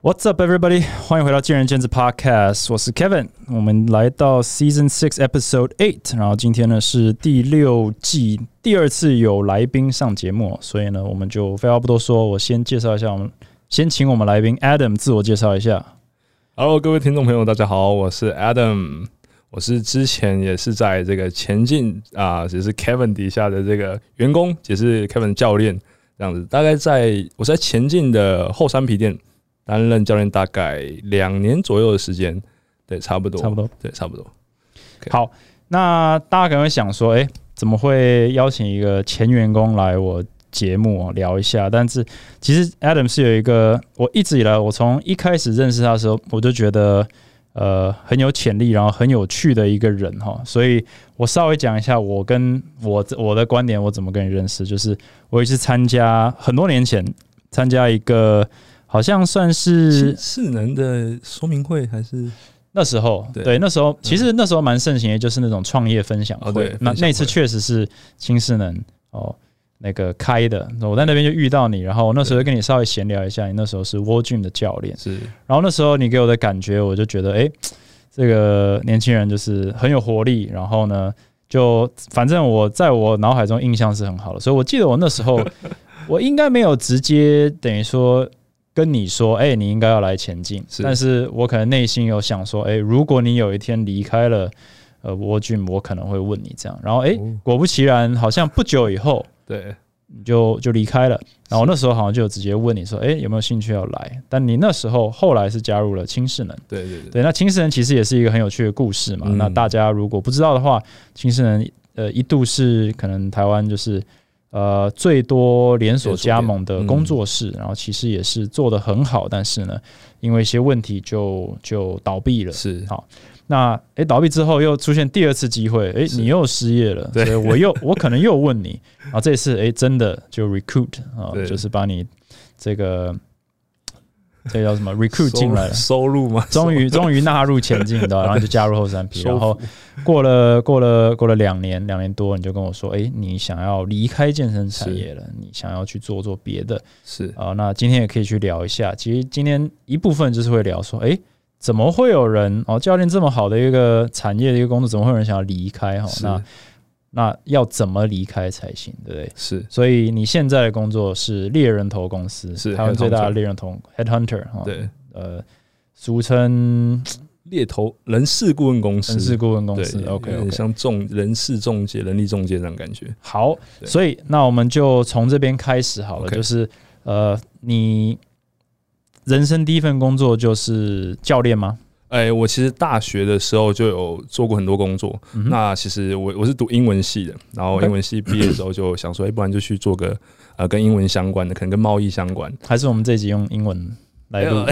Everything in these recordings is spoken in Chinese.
What's up, everybody？欢迎回到见仁见智 Podcast，我是 Kevin。我们来到 Season Six Episode Eight，然后今天呢是第六季第二次有来宾上节目，所以呢我们就废话不多说，我先介绍一下我们，先请我们来宾 Adam 自我介绍一下。Hello，各位听众朋友，大家好，我是 Adam，我是之前也是在这个前进啊，也是 Kevin 底下的这个员工，也是 Kevin 教练这样子。大概在我在前进的后山皮店担任教练，大概两年左右的时间，对，差不多，差不多，对，差不多。好，那大家可能会想说，哎、怎么会邀请一个前员工来我节目、哦、聊一下？但是其实 Adam 是有一个，我一直以来，我从一开始认识他的时候，我就觉得呃很有潜力，然后很有趣的一个人哈。所以我稍微讲一下我跟我我的观点，我怎么跟你认识，就是我也是参加很多年前参加一个。好像算是势能的说明会还是？那时候，对。对，那时候其实那时候蛮盛行的，就是那种创业分享会。那那次确实是新势能哦那个开的，我在那边就遇到你，然后我那时候就跟你稍微闲聊一下，你那时候是沃俊的教练，是。然后那时候你给我的感觉，我就觉得，哎、这个年轻人就是很有活力，然后呢，就反正我在我脑海中印象是很好的，所以我记得我那时候 我应该没有直接等于说。跟你说，哎、你应该要来前进，是。但是我可能内心有想说，哎、如果你有一天离开了呃沃俊，我可能会问你这样，然后哎、哦。果不其然，好像不久以后对，你就就离开了，然后那时候好像就有直接问你说，哎、有没有兴趣要来？但你那时候后来是加入了轻势能，对对对，对，那轻势能其实也是一个很有趣的故事嘛。嗯。那大家如果不知道的话，轻势能呃一度是可能台湾就是呃最多连锁加盟的工作室，然后其实也是做的很好，但是呢，因为一些问题就就倒闭了。是。好那诶，倒闭之后又出现第二次机会，诶，是你又失业了，对。所以我又 我可能又问你，然后这次诶真的就 recruit 啊，就是把你这个 这叫什么 recruit 进来了。收入吗？终于终于纳入前进的，然后就加入后三批，然后过了过了过了两年两年多，你就跟我说，哎、你想要离开健身产业了，你想要去做做别的是啊、那今天也可以去聊一下。其实今天一部分就是会聊说，哎、怎么会有人哦，教练这么好的一个产业的一个工作，怎么会有人想要离开哈？是那那要怎么离开才行，对不对？是所以你现在的工作是猎人头公司，是台湾最大的猎人头 Headhunter 哈，对。呃，俗称猎头人事顾问公司，人事顾问公司。OK 像中人事中介、人力中介这种感觉。好，所以那我们就从这边开始好了就是呃，你人生第一份工作就是教练吗？哎、我其实大学的时候就有做过很多工作。嗯那其实我我是读英文系的，然后英文系毕业之后就想说，哎、不然就去做个呃跟英文相关的，可能跟贸易相关，还是我们这一集用英文来录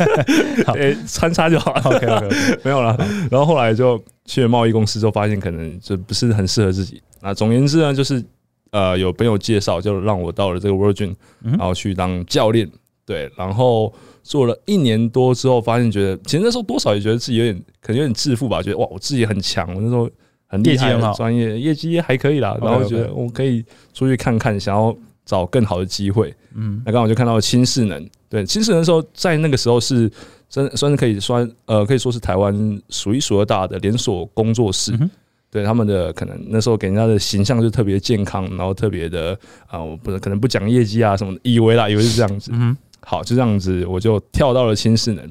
好哎、穿插就好了。？OK OK 没有了。然后后来就去了贸易公司，之后发现可能就不是很适合自己。那总而言之呢，就是呃有朋友介绍，就让我到了这个 Virgin，嗯然后去当教练。对，然后做了一年多之后，发现觉得其实那时候多少也觉得自己有点可能有点自负吧，觉得哇我自己很强，我那时候很厉害很，专业业绩还可以啦。然后觉得我可以出去看看，想要找更好的机会。嗯那刚好就看到了新势能，对新势能的时候，在那个时候是真算是可以算呃，可以说是台湾数一数二大的连锁工作室。嗯对他们的可能那时候给人家的形象就特别健康，然后特别的啊、我不可能不讲业绩啊什么的，以为啦，以为是这样子。嗯好，就这样子，我就跳到了新势能，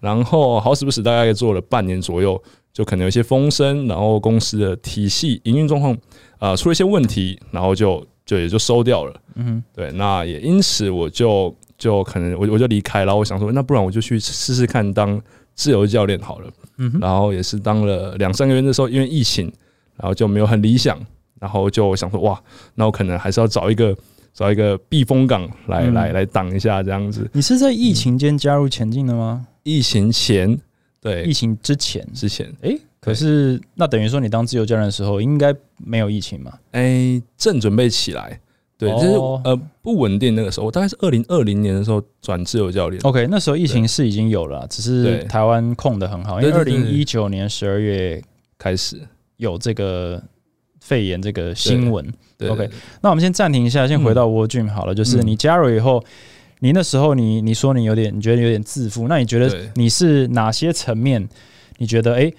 然后好死不死，大概做了半年左右，就可能有一些风声，然后公司的体系营运状况啊出了一些问题，然后就就也就收掉了。嗯对，那也因此我就就可能我我就离开，然后我想说，那不然我就去试试看当自由教练好了。嗯然后也是当了两三个月，那时候因为疫情，然后就没有很理想，然后就想说，哇，那我可能还是要找一个找一个避风港来、嗯来来挡一下这样子。你是在疫情间加入前进的吗？疫情前，对疫情之前，之前，诶，可是那等于说你当自由教练的时候，应该没有疫情嘛？哎，正准备起来。对，就是哦呃不稳定那个时候，我大概是二零二零年的时候转自由教练。OK，那时候疫情是已经有了，只是对台湾控的很好，因为二零一九年十二月开始有这个肺炎这个新闻。对 OK 那我们先暂停一下，先回到沃俊好了，就是嗯你加入以后，你那时候你你说你有点你觉得有点自负，那你觉得你是哪些层面？你觉得诶，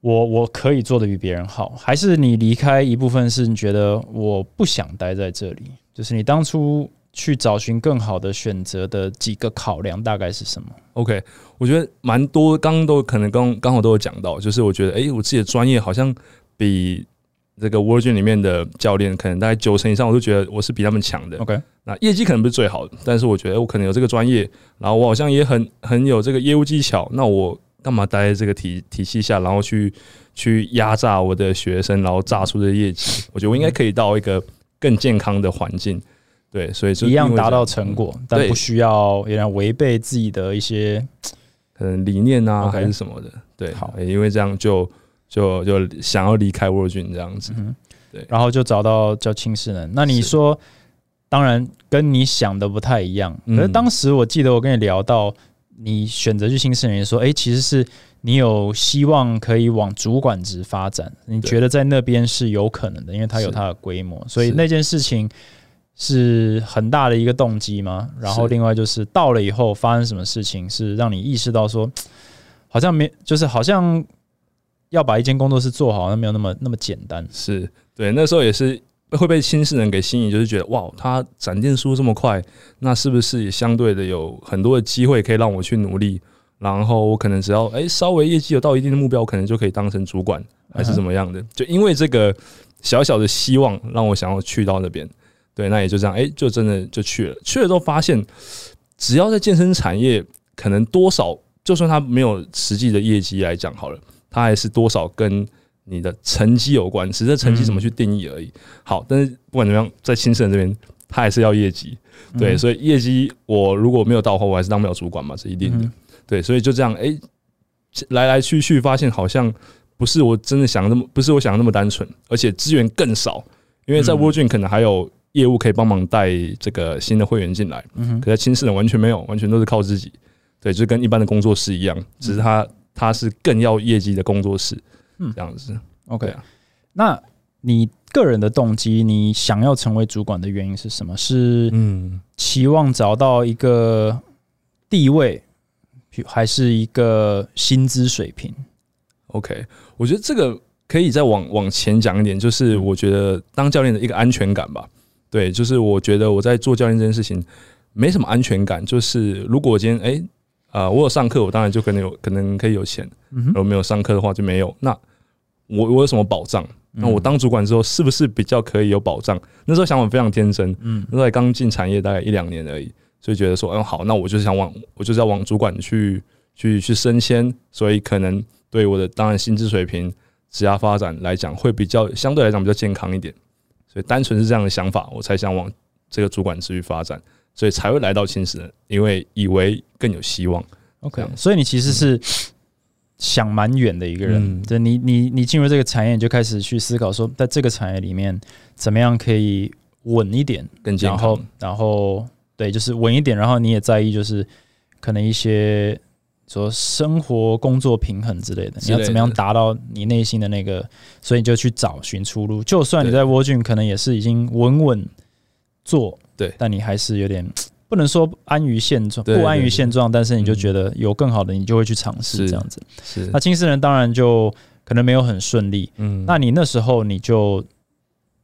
我我可以做的比别人好，还是你离开一部分是你觉得我不想待在这里？就是你当初去找寻更好的选择的几个考量大概是什么？OK，我觉得蛮多，刚刚都可能刚刚好都有讲到，就是我觉得，诶，我自己的专业好像比这个 Virgin 里面的教练可能大概九成以上，我都觉得我是比他们强的。OK，那业绩可能不是最好的，但是我觉得我可能有这个专业，然后我好像也很很有这个业务技巧，那我干嘛待在这个体体系下，然后去去压榨我的学生，然后榨出这个业绩？我觉得我应该可以到一个更健康的环境，对，所以就一样达到成果，但不需要有点违背自己的一些可能理念啊还是什么的，对，好。因为这样就就就想要离开 Virgin 这样子，嗯，对然后就找到叫轻视人。那你说，当然跟你想的不太一样。嗯可是当时我记得我跟你聊到，你选择去青世能，说，哎、其实是你有希望可以往主管职发展，你觉得在那边是有可能的，因为它有它的规模，所以那件事情。是很大的一个动机吗？然后另外就是到了以后发生什么事情，是让你意识到说，好像没，就是好像要把一间工作室做好，那没有那么那么简单。是对，那时候也是会被轻视人给吸引，就是觉得哇，他展店速度这么快，那是不是也相对的有很多的机会可以让我去努力？然后我可能只要哎、稍微业绩有到一定的目标，我可能就可以当成主管，还是怎么样的？就因为这个小小的希望，让我想要去到那边。对，那也就这样，哎、就真的就去了。去了之后发现，只要在健身产业，可能多少，就算他没有实际的业绩来讲好了，他还是多少跟你的成绩有关，只是成绩怎么去定义而已。好，但是不管怎么样，在轻人这边，他还是要业绩。对，嗯所以业绩我如果没有到的话，我还是当不了主管嘛，是一定的。嗯对，所以就这样，哎、来来去去，发现好像不是我真的想的那么，不是我想的那么单纯，而且资源更少。因为在嗯 Virgin 可能还有业务可以帮忙带这个新的会员进来，嗯哼可在轻视人完全没有，完全都是靠自己。对，就跟一般的工作室一样，只是他他是更要业绩的工作室，嗯这样子。OK，、啊那你个人的动机，你想要成为主管的原因是什么？是嗯，期望找到一个地位，还是一个薪资水平？OK，我觉得这个可以再往往前讲一点，就是我觉得当教练的一个安全感吧。对，就是我觉得我在做教练这件事情没什么安全感。就是如果我今天哎啊、我有上课，我当然就可能有可能可以有钱；如果没有上课的话就没有。那我我有什么保障？那我嗯当主管之后是不是比较可以有保障？那时候想法非常天真，嗯那时候才刚进产业大概一两年而已，所以觉得说，嗯，好，那我就是想往，我就是要往主管去去去升迁，所以可能对我的当然薪资水平、职业发展来讲，会比较相对来讲比较健康一点。所以单纯是这样的想法，我才想往这个主管职域发展，所以才会来到青石人，因为以为更有希望。，OK，所以你其实是想蛮远的一个人。嗯就你你你进入这个产业，你就开始去思考说，在这个产业里面，怎么样可以稳一点，更健然后，然后对，就是稳一点，然后你也在意就是可能一些说生活工作平衡之类的，你要怎么样达到你内心的那个，所以你就去找寻出路。就算你对在蜗郡可能也是已经稳稳做，对但你还是有点 不能说安于现状，不安于现状，但是你就嗯觉得有更好的，你就会去尝试这样子。是那，青丝人当然就可能没有很顺利，嗯那你那时候你就，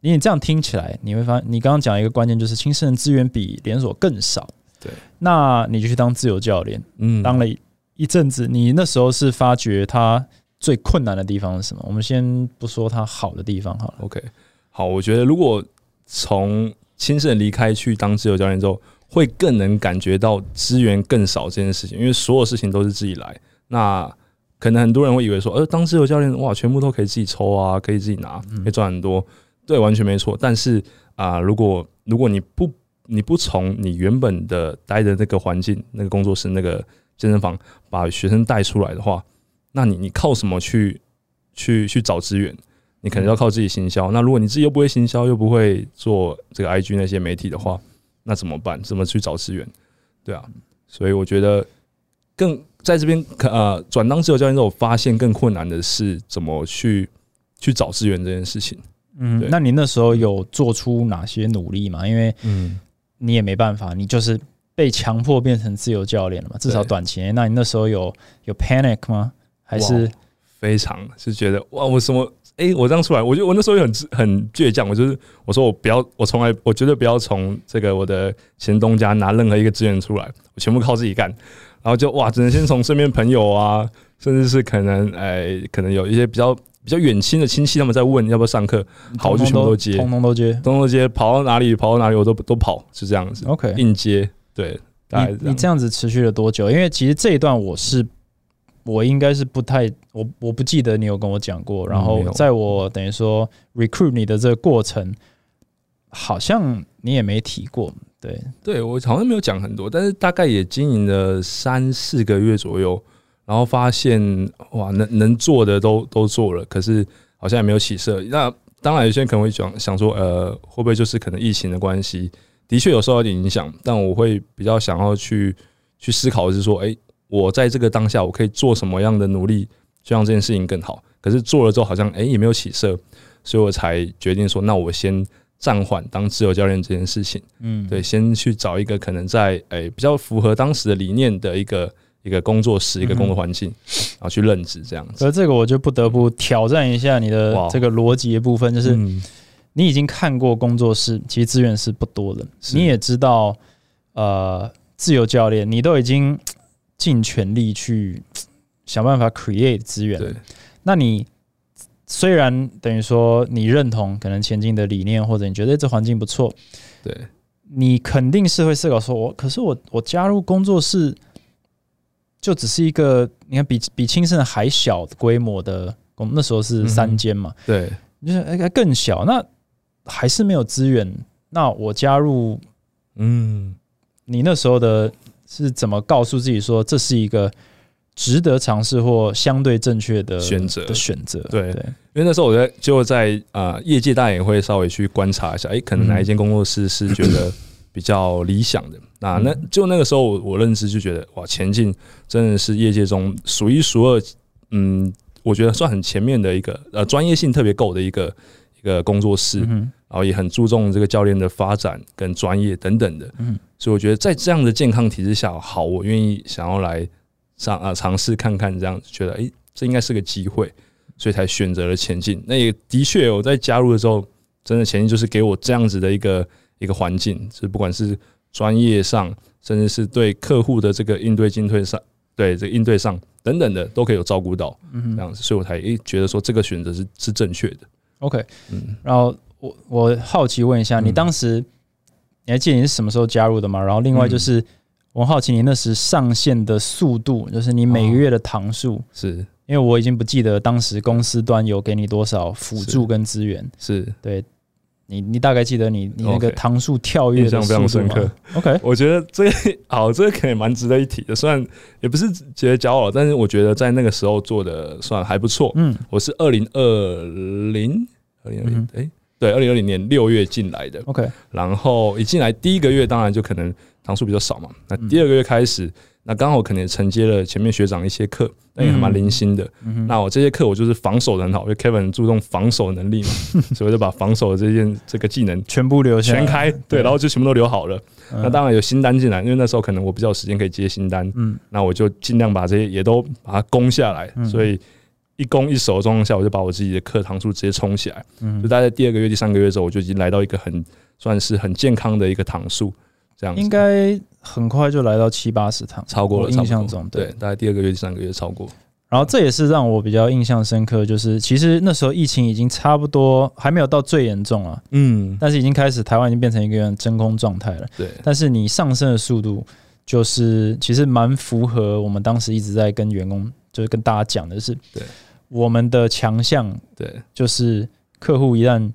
你这样听起来，你会发现，你刚刚讲一个关键就是青少人资源比连锁更少。对，那你就去当自由教练，嗯当了一一阵子，你那时候是发觉他最困难的地方是什么？我们先不说他好的地方好了。OK，好，我觉得如果从亲身离开去当自由教练之后，会更能感觉到资源更少这件事情，因为所有事情都是自己来。那可能很多人会以为说，呃，当自由教练哇，全部都可以自己抽啊，可以自己拿，可以赚很多。对，完全没错。但是啊、如果如果你不你不从你原本的待的那个环境、那个工作室、那个健身房把学生带出来的话，那你你靠什么去去去找资源？你可能要靠自己行销。那如果你自己又不会行销，又不会做这个 IG 那些媒体的话，那怎么办？怎么去找资源？对啊，所以我觉得更在这边呃转当自由教练之后，我发现更困难的是怎么去去找资源这件事情。嗯那你那时候有做出哪些努力吗？因为嗯，你也没办法，你就是被强迫变成自由教练了嘛？至少短期内。那你那时候有有 panic 吗？还是非常是觉得哇，我什么？哎、我这样出来，我就我那时候也很很倔强，我就是我说我不要，我从来我绝对不要从这个我的前东家拿任何一个资源出来，我全部靠自己干。然后就哇，只能先从身边朋友啊，甚至是可能哎、可能有一些比较比较远亲的亲戚，他们在问要不要上课，好，我就全部都接，通通都接。通通都接，跑到哪里跑到哪里我都都跑，是这样子，OK，硬接，对，大概是你你这样子持续了多久？因为其实这一段我是我应该是不太我我不记得你有跟我讲过，然后在我等于说 recruit 你的这个过程，好像你也没提过。对，对我好像没有讲很多，但是大概也经营了三四个月左右，然后发现哇，能能做的都都做了，可是好像也没有起色。那当然，有些人可能会想想说，呃，会不会就是可能疫情的关系？的确有受到一点影响，但我会比较想要去去思考的是说，哎、我在这个当下，我可以做什么样的努力，就让这件事情更好？可是做了之后，好像哎、也没有起色，所以我才决定说，那我先暂缓当自由教练这件事情。嗯，对，先去找一个可能在诶、比较符合当时的理念的一个一个工作室、一个工作环境，然后去任职这样子。而这个我就不得不挑战一下你的这个逻辑的部分，就是嗯你已经看过工作室，其实资源是不多的，你也知道，呃，自由教练，你都已经尽全力去想办法 create 资源。对，那你虽然等于说你认同可能前进的理念，或者你觉得这环境不错，对。你肯定是会思考说，我可是我我加入工作室，就只是一个你看比比青盛还小规模的工，那时候是三间嘛，对。就是哎更小，那还是没有资源。那我加入，嗯，你那时候的是怎么告诉自己说这是一个值得尝试或相对正确的选择的选择？对对，因为那时候我在就在啊、呃业界，大家也会稍微去观察一下，诶，可能哪一间工作室是觉得 比较理想的。那那就那个时候我我认知就觉得哇，前进真的是业界中数一数二，嗯，我觉得算很前面的一个呃专业性特别够的一个一个工作室。然后也很注重这个教练的发展跟专业等等的，嗯所以我觉得在这样的健康体制下，好，我愿意想要来尝啊尝试看看，这样觉得诶，这应该是个机会，所以才选择了前进。那也的确，我在加入的时候，真的前进就是给我这样子的一个一个环境，就是不管是专业上，甚至是对客户的这个应对进退上，对这个应对上等等的，都可以有照顾到嗯这样子，所以我才诶觉得说这个选择是是正确的。，OK。嗯，然后我我好奇问一下，嗯你当时你还记得你是什么时候加入的吗？然后另外嗯就是。我好奇你那时上线的速度，就是你每个月的堂数，是因为我已经不记得当时公司端有给你多少辅助跟资源。是，对你，你大概记得你你那个堂数跳跃的印象非常深刻。OK，我觉得这个 好，这个可能蛮值得一提的。虽然也不是觉得骄傲，但是我觉得在那个时候做的算还不错。嗯我是二零二零二零二零嗯哎，对，二零二零年六月进来的，，OK，然后一进来第一个月当然就可能堂数比较少嘛。那第二个月开始，那刚好可能也承接了前面学长一些课，那也还蛮零星的。嗯，那我这些课我就是防守的很好，因为 Kevin 注重防守能力嘛，所以我就把防守的这件这个技能全部留下全开，对，然后就全部都留好了。嗯那当然有新单进来，因为那时候可能我比较有时间可以接新单，嗯那我就尽量把这些也都把它攻下来。嗯所以一攻一守的状况下，我就把我自己的课堂数直接冲起来。嗯就，大概第二个月、第三个月之后，我就已经来到一个很算是很健康的一个堂数，这样应该很快就来到七八十堂，超过了。印象中对，大概第二个月、第三个月超过。然后这也是让我比较印象深刻，就是其实那时候疫情已经差不多还没有到最严重啊，嗯，但是已经开始台湾已经变成一个真空状态了。对，但是你上升的速度，就是其实蛮符合我们当时一直在跟员工，就是跟大家讲的是，对，我们的强项对，就是客户一旦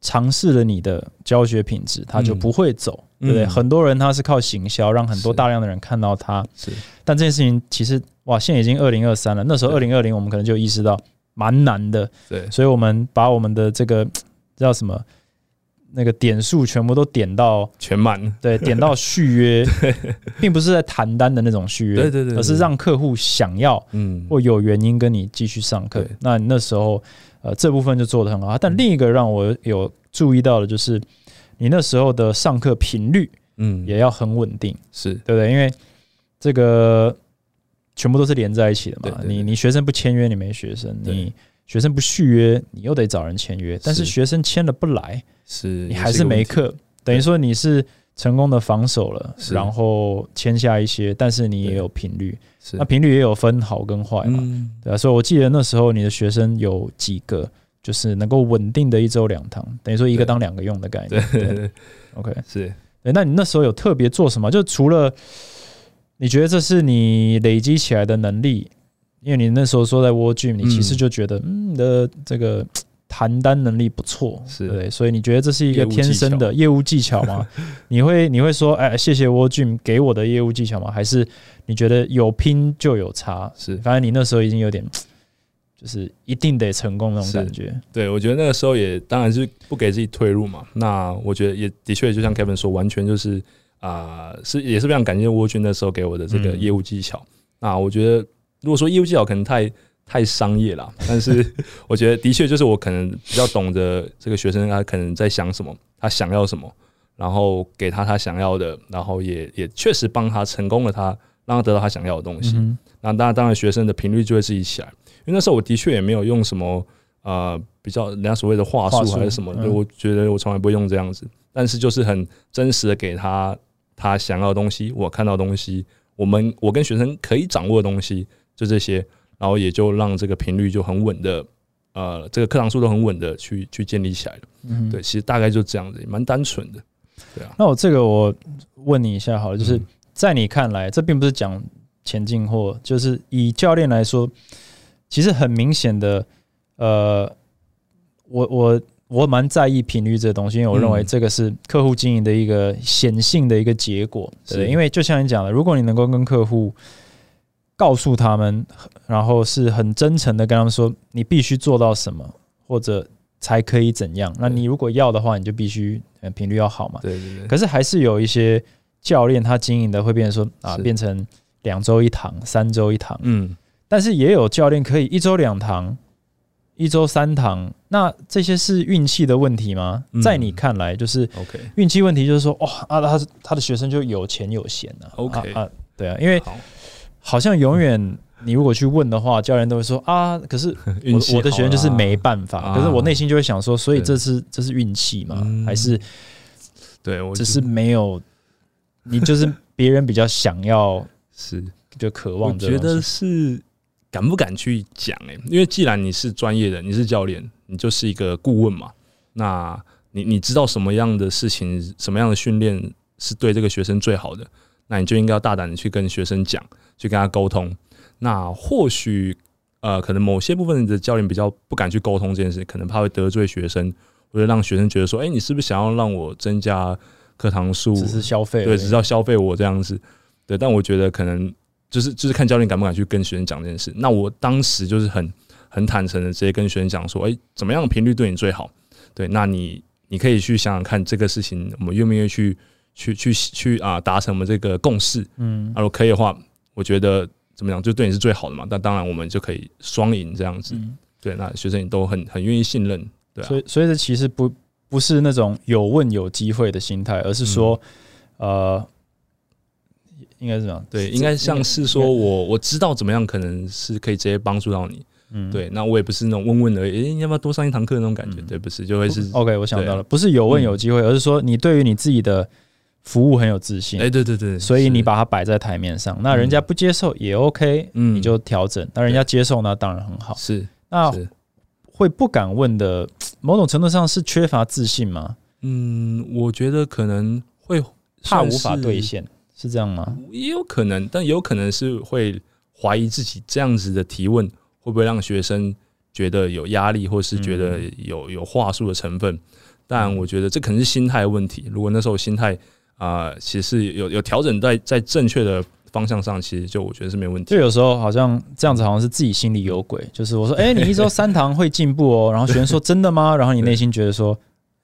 尝试了你的教学品质，他就不会走，嗯。对不对？嗯很多人他是靠行销，让很多大量的人看到他，是，但这件事情其实哇，现在已经二零二三了，那时候二对零二零我们可能就意识到蛮难的，对，所以我们把我们的这个叫什么那个点数全部都点到全满。对，点到续约，并不是在谈单的那种续约，对对对对而是让客户想要嗯，或有原因跟你继续上课。那你那时候呃这部分就做得很好，但嗯另一个让我有注意到的就是你那时候的上课频率嗯，也要很稳定，是对不对？因为这个全部都是连在一起的嘛。你你学生不签约，你没学生；对你学生不续约，你又得找人签约。但是是学生签了不来，是，你还是没没课，等于说你是成功的防守了，然后签下一些，但是你也有频率，那频率也有分好跟坏嘛，嗯，对啊，所以我记得那时候你的学生有几个，就是能够稳定的一周两堂，等于说一个当两个用的概念。对。对，OK，是。对，那你那时候有特别做什么？就除了你觉得这是你累积起来的能力，因为你那时候说在 War Gym，你其实嗯就觉得嗯你的这个谈单能力不错，是对，所以你觉得这是一个天生的业务技巧吗？你会你会说，哎，谢谢 War Gym 给我的业务技巧吗？还是你觉得有拼就有差？是，反正你那时候已经有点，就是一定得成功那种感觉。对我觉得那个时候也当然是不给自己退路嘛。那我觉得也的确就像 Kevin 说，完全就是啊、是也是非常感谢沃军那时候给我的这个嗯业务技巧。那我觉得如果说业务技巧可能太太商业啦，但是我觉得的确就是我可能比较懂得这个学生他可能在想什么，他想要什么，然后给他他想要的，然后也也确实帮他成功了他，让他得到他想要的东西。嗯那当然，当然学生的频率就会自己起来，因为那时候我的确也没有用什么呃比较人家所谓的话术还是什么我觉得我从来不会用这样子，但是就是很真实的给他他想要的东西，我看到的东西，我们我跟学生可以掌握的东西，就这些，然后也就让这个频率就很稳的，呃，这个课堂数都很稳的去去建立起来了。嗯，对，其实大概就这样子，蛮单纯的，对啊，那我这个我问你一下好了，就是嗯。在你看来，这并不是讲前进或就是以教练来说，其实很明显的，呃，我我我蛮在意频率这个东西，因为我认为嗯。这个是客户经营的一个显性的一个结果，对因为就像你讲的，如果你能够跟客户告诉他们，然后是很真诚的跟他们说，你必须做到什么，或者才可以怎样，那你如果要的话，你就必须呃频率要好嘛。对对对，可是还是有一些教练他经营的会变成说啊，变成两周一堂、三周一堂，嗯，但是也有教练可以一周两堂、一周三堂。那这些是运气的问题吗？嗯。在你看来，就是 OK 运气问题，就是说，哇啊，他他的学生就有钱有闲啊。OK 啊啊，对啊，因为好，好像永远你如果去问的话，教练都会说啊，可是 我我的学生就是没办法。啊可是我内心就会想说，所以这是这是运气嘛？嗯还是对我只是没有你就是别人比较想要 是。就渴望我觉得是敢不敢去讲哎、因为既然你是专业的，你是教练，你就是一个顾问嘛，那你你知道什么样的事情，什么样的训练是对这个学生最好的，那你就应该要大胆的去跟学生讲，去跟他沟通。那或许呃，可能某些部分的教练比较不敢去沟通这件事，可能怕会得罪学生，或者让学生觉得说，哎、你是不是想要让我增加课堂数？只是消费，对，只是要消费我这样子。对，但我觉得可能就是就是看教练敢不敢去跟学生讲这件事。那我当时就是很很坦诚的直接跟学生讲说，哎、怎么样的频率对你最好？对，那你你可以去想想看这个事情，我们愿不愿意去去去去啊达成我们这个共识？嗯啊，如果可以的话，我觉得怎么样就对你是最好的嘛。那当然我们就可以双赢这样子。嗯，对，那学生也都很很愿意信任。对啊所，以所以这其实不不是那种有问有机会的心态，而是说，嗯呃，应该是这样，对，应该像是说我我知道怎么样可能是可以直接帮助到你。嗯，对，那我也不是那种问问而已，诶、要不要多上一堂课那种感觉？嗯对，不是，就会是，OK，我想到了，不是有问嗯有机会，而是说你对于你自己的服务很有自信哎、，对对对，所以你把它摆在台面上。那人家不接受也 OK，嗯你就调整；那人家接受，那当然很好。是那，会不敢问的，某种程度上是缺乏自信吗？嗯，我觉得可能会怕无法兑，现，是这样吗？也有可能，但也有可能是会怀疑自己这样子的提问会不会让学生觉得有压力，或是觉得嗯有有话术的成分。但我觉得这可能是心态问题。如果那时候心态啊、其实有有调整在在正确的方向上，其实就我觉得是没问题就。有时候好像这样子，好像是自己心里有鬼。就是我说，哎、你一周三堂会进步哦。然后学生说真的吗？然后你内心觉得说，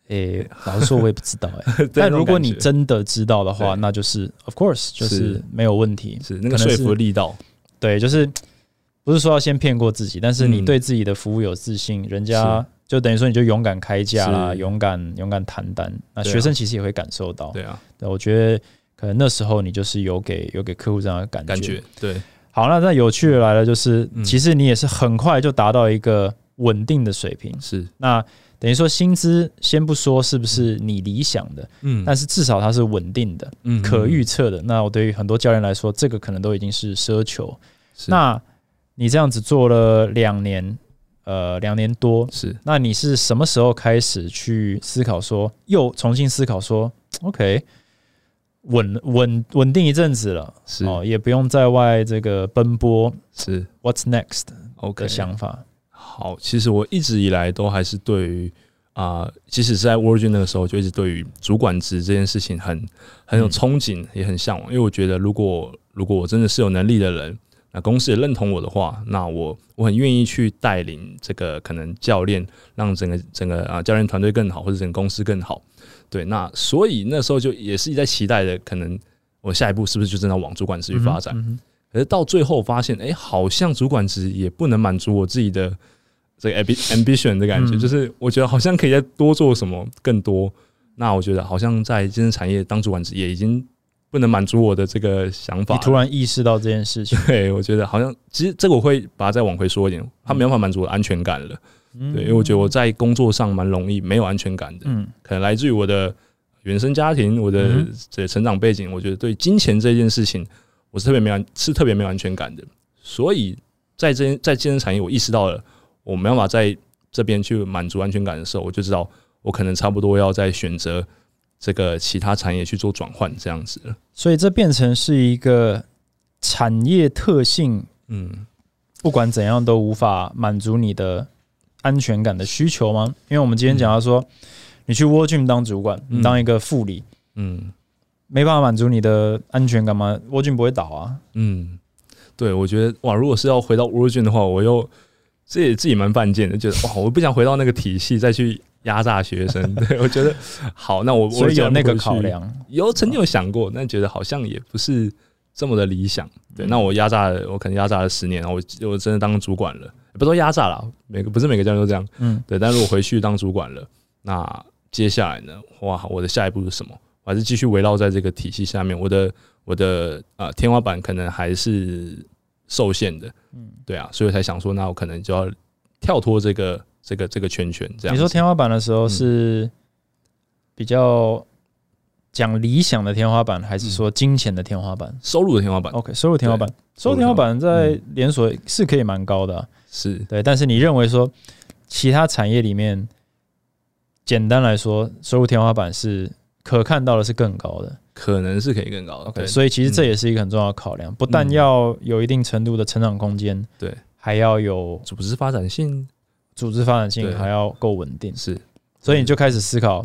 哎、老实说，我也不知道哎、对但如果你真的知道的话，那就是 of course 就是是没有问题。是那个说服力道，对，就是不是说要先骗过自己，但是你嗯对自己的服务有自信，人家就等于说你就勇敢开价啦，勇敢勇敢谈单。那学生其实也会感受到，对啊，对我觉得可能那时候你就是有给有给客户这样的感觉。感觉对好，那那有趣的来了，就是、嗯其实你也是很快就达到一个稳定的水平。是，那等于说薪资先不说是不是你理想的，嗯但是至少它是稳定的、嗯可预测的。那我对于很多教练来说，这个可能都已经是奢求。是那你这样子做了两年，呃，两年多，是。那你是什么时候开始去思考说，又重新思考说，OK，稳稳稳定一阵子了，是。哦，也不用在外这个奔波是，What's next，OK。的想法？好，其实我一直以来都还是对于啊、即使是在 Virgin 那个时候，就一直对于主管职这件事情很很有嗯。憧憬，也很向往。因为我觉得，如果如果我真的是有能力的人，那公司也认同我的话，那我我很愿意去带领这个可能教练，让整个整个啊教练团队更好，或者整个公司更好。对，那所以那时候就也是在期待的，可能我下一步是不是就真的往主管职去发展？可是到最后发现，哎、好像主管职也不能满足我自己的这个 ambi- ambition 的感觉，嗯就是我觉得好像可以再多做什么更多。那我觉得好像在健身产业当主管职也已经不能满足我的这个想法。你突然意识到这件事情，对，我觉得好像其实这个我会把它再往回说一点，他没办法满足我的安全感了。嗯对，因为我觉得我在工作上蛮容易没有安全感的，嗯可能来自于我的原生家庭，我的嗯这成长背景，我觉得对金钱这件事情，我是特别没有安是特别没有安全感的。所以在这在健身产业，我意识到了我没办法在这边去满足安全感的时候，我就知道我可能差不多要在选择这个其他产业去做转换，这样子了。所以这变成是一个产业特性，嗯，不管怎样都无法满足你的安全感的需求吗？因为我们今天讲到说，你去 World Gym 当主管，当一个副理，嗯没办法满足你的安全感吗？World Gym 不会倒啊。嗯，对，我觉得哇，如果是要回到 Virgin 的话，我又这也自己蛮犯贱的，觉得哇，我不想回到那个体系再去压榨学生。对我觉得好，那我我有那个考，量，有曾经有想过，但觉得好像也不是这么的理想。对，嗯那我压榨了，我可能压榨了十年，然后我我真的当主管了，不说压榨了，每个不是每个教练都这样。嗯，对，但如果回去当主管了，那接下来呢？哇，我的下一步是什么？我还是继续围绕在这个体系下面，我的我的呃天花板可能还是受限的，嗯，对啊，所以我才想说，那我可能就要跳脱这个这个这个圈圈，这样。你说天花板的时候嗯是比较讲理想的天花板，还是说金钱的天花板收入的天花板？OK，收入天花板，收收入入天花板在嗯连锁是可以蛮高的啊、是对。但是你认为说其他产业里面，简单来说，收入天花板是可看到的是更高的。可能是可以更高的。OK，对，所以其实这嗯也是一个很重要的考量，不但嗯要有一定程度的成长空间，对，还要有组织发展性组织发展性，还要够稳定。是。所以你就开始思考，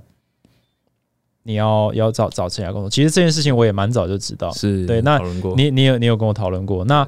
你要要找找其他工作。其实这件事情我也蛮早就知道，是对那你你有你有跟我讨论过，那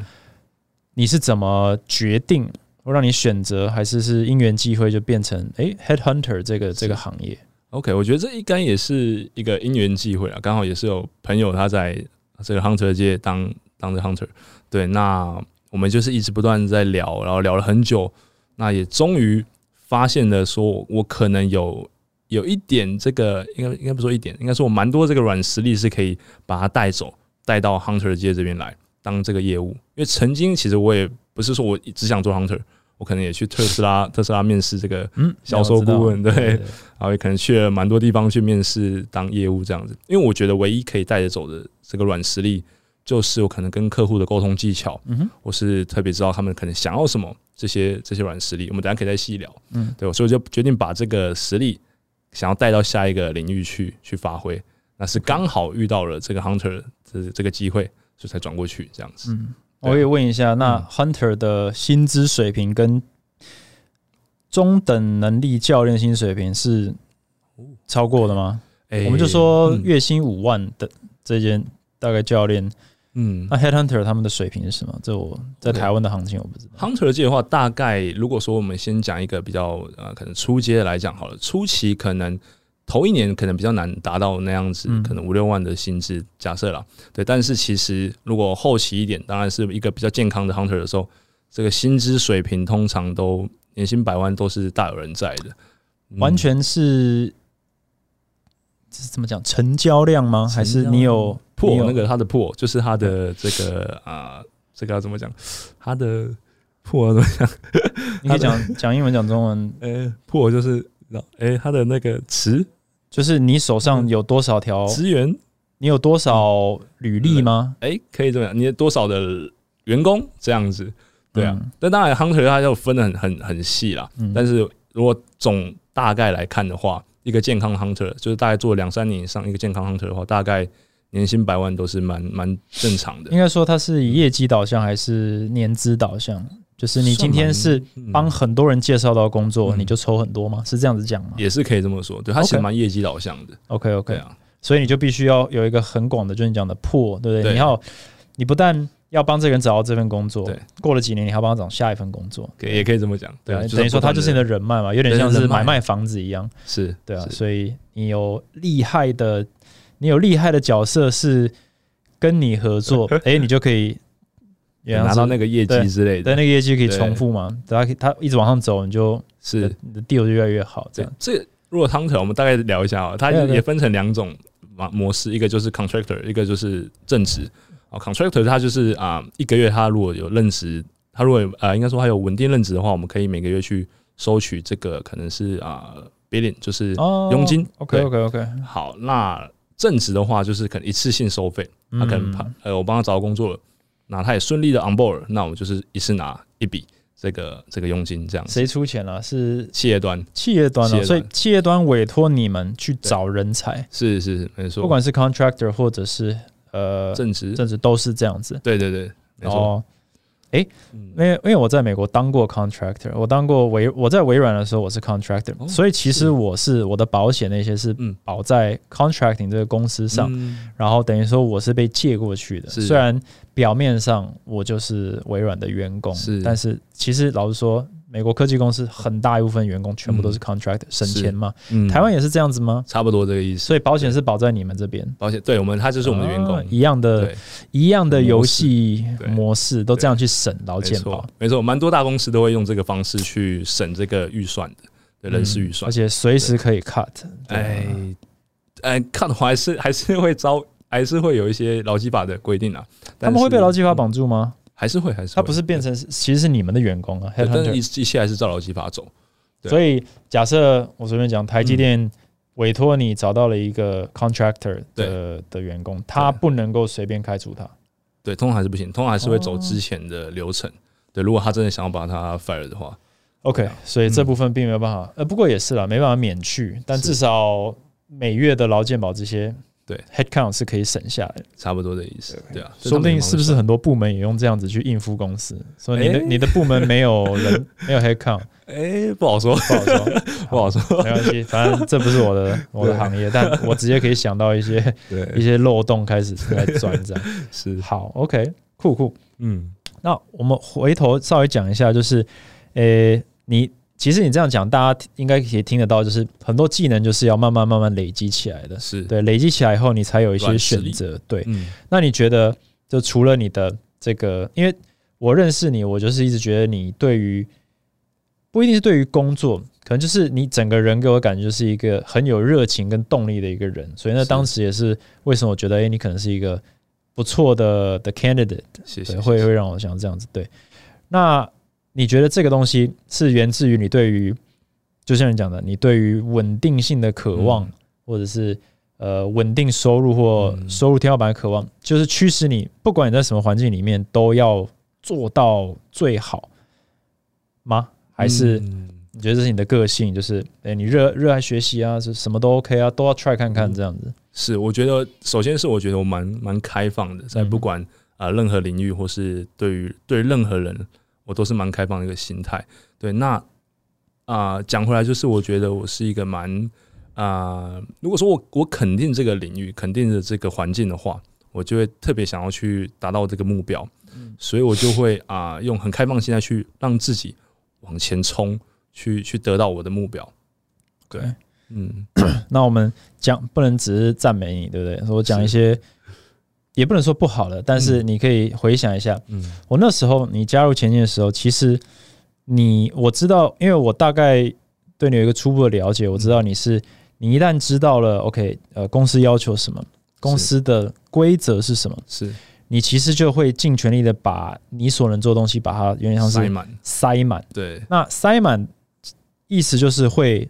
你是怎么决定我让你选择，还是是因缘际会就变成诶 headhunter 这个这个行业？OK，我觉得这应该也是一个因缘际会啊，刚好也是有朋友他在这个 hunter 界当当着 hunter，对，那我们就是一直不断在聊，然后聊了很久，那也终于发现了说，我可能有有一点这个，应该应该不说一点，应该说我蛮多这个软实力是可以把它带走，带到 hunter 界这边来当这个业务，因为曾经其实我也不是说我只想做 hunter。我可能也去特斯拉，特斯拉面试这个嗯，销售顾问对。然后也可能去了蛮多地方去面试当业务这样子，因为我觉得唯一可以带着走的这个软实力，就是我可能跟客户的沟通技巧，嗯哼，我是特别知道他们可能想要什么这些这些软实力，我们等一下可以再细聊，嗯，对，所以我就决定把这个实力想要带到下一个领域去去发挥，那是刚好遇到了这个 hunter 这这个机会，所以才转过去这样子。嗯，我也问一下，那嗯。Hunter 的薪资水平跟中等能力教练薪水平是超过的吗？诶。我们就说嗯。月薪五万的这间大概教练，嗯那 headhunter 他们的水平是什么？这我在台湾的行情我不知道。Hunter 界的话，大概如果说我们先讲一个比较呃，可能初阶的来讲好了，初期可能头一年可能比较难达到那样子，嗯可能五六万的薪资，假设啦，对。但是其实如果后期一点，当然是一个比较健康的 Hunter 的时候，这个薪资水平通常都年薪百万都是大有人在的，嗯完全是这是怎么讲？成交量吗？还是你有破那个他的破，就是他的这个啊、这个要怎么讲？他的破怎么讲？你可以讲 讲英文讲中文，呃，破就是哎、他的那个词就是你手上有多少条，资源，你有多少履历吗？哎、可以这么讲，你有多少的员工这样子？对啊，嗯但当然 hunter 他就分的很很很细啦。嗯但是如果总大概来看的话，一个健康 hunter 就是大概做两三年以上一个健康 hunter 的话，大概年薪百万都是蛮蛮正常的。应该说它是以业绩导向还是年资导向？就是你今天是嗯帮很多人介绍到工作，嗯你就抽很多吗？是这样子讲吗也是可以这么说，对，它其实蛮业绩导向的。？OK OK，啊，所以你就必须要有一个很广的，就是你讲的破，对不对？对你要你不但要帮这个人找到这份工作对，过了几年你还要帮他找下一份工作，可也可以这么讲。对啊，等于说他就是你的人脉嘛，有点像是买卖房子一样，是，对啊。所以你有厉害的，你有厉害的角色是跟你合作，哎，你就可以拿到那个业绩之类的。但那个业绩可以重复嘛，他可以他一直往上走，你就是，你的 deal 就越来越好，这样。这这如果 hunter 我们大概聊一下啊，它也分成两种模模式，一个就是 contractor，一个就是正职。啊，contractor 它就是啊、一个月他如果有任职，他如果有呃应该说他有稳定任职的话，我们可以每个月去收取这个可能是啊、billing，就是哦佣金。OK OK OK，好，那正职的话就是可能一次性收费，他可能怕嗯呃我帮他找到工作了，那他也顺利的 on board，那我们就是一次拿一笔这个这个佣金这样子。谁出钱了？是企业端企业端哦，企业端所以企业端委托你们去找人才，是是是没错，不管是 contractor 或者是呃，正职，正职都是这样子。对对对，没错。哦，嗯。因为因为我在美国当过 contractor，我当过微我在微软的时候我是 contractor，、哦所以其实我是我的保险那些是嗯。保在 contracting 这个公司上，嗯。然后等于说我是被借过去的。虽然表面上我就是微软的员工，是。但是其实老实说，美国科技公司很大一部分员工全部都是嗯 contractor，、省钱嘛。嗯台湾也是这样子吗？差不多这个意思。所以保险是保在你们这边，保险对我们，他就是我们的员工哦，一样的对，一样的游戏模式，都这样去省劳没健保错，，没错，蛮多大公司都会用这个方式去省这个预算的，对人事预算嗯而。且随时可以 cut。对哎哎，看的话还是还是会招，还是会有一些劳基法的规定啊。他们会被劳基法嗯绑住吗？还是会还是会。他不是变成是其实是你们的员工啊对但是一。一切还是照劳基法走。所以假设我随便讲，台积电委托你找到了一个 contractor 的的员工，他不能够随便开除他。对，通常还是不行，通常还是会走哦之前的流程。对，如果他真的想要把他 fire 的话，OK，所以这部分并没有办法，呃，不过也是啦，没办法免去，但至少每月的劳健保这些对 headcount 是可以省下来的。差不多的意思。对啊，说不定是不是很很多部门也用这样子去应付公司？所以你的、诶你的部门没有人 没有 headcount，哎不好说，不好说，不好说。没关系，反正这不是我的我的行业，但我直接可以想到一些 一，些漏洞开始来钻这样。是好，OK，酷酷。嗯，那我们回头稍微讲一下，就是，呃，你其实你这样讲，大家应该可以听得到，就是很多技能就是要慢慢慢慢累积起来的。是，对，累积起来以后，你才有一些选择。对，嗯，那你觉得，就除了你的这个，因为我认识你，我就是一直觉得你对于不一定是对于工作，可能就是你整个人给我感觉就是一个很有热情跟动力的一个人，所以那当时也是为什么我觉得，哎、你可能是一个不错的的 candidate，谢谢会会让我想这样子。对，那你觉得这个东西是源自于你对于，就像你讲的，你对于稳定性的渴望，嗯或者是呃稳定收入或嗯收入天花板的渴望，就是驱使你，不管你在什么环境里面，都要做到最好吗？还是嗯你觉得这是你的个性？就是哎、你热热爱学习啊，是什么都 OK 啊，都要 try 看看嗯这样子。是，我觉得首先是我觉得我蛮蛮开放的，在嗯不管啊、呃任何领域或是对于对任何人，我都是蛮开放的一个心态。对，那啊讲、回来就是我觉得我是一个蛮啊、如果说我我肯定这个领域，肯定的这个环境的话，我就会特别想要去达到这个目标，嗯所以我就会啊、用很开放心态去让自己往前冲，去去得到我的目标。对嗯，那我们讲不能只是赞美你，对不对？我讲一些也不能说不好了，但是你可以回想一下，嗯。我那时候你加入前进的时候，其实你我知道，因为我大概对你有一个初步的了解，我知道你是你一旦知道了，OK，呃，公司要求什么，公司的规则是什么，是。你其实就会尽全力的把你所能做的东西，把它有点像是塞满，塞满。对。那塞满意思就是会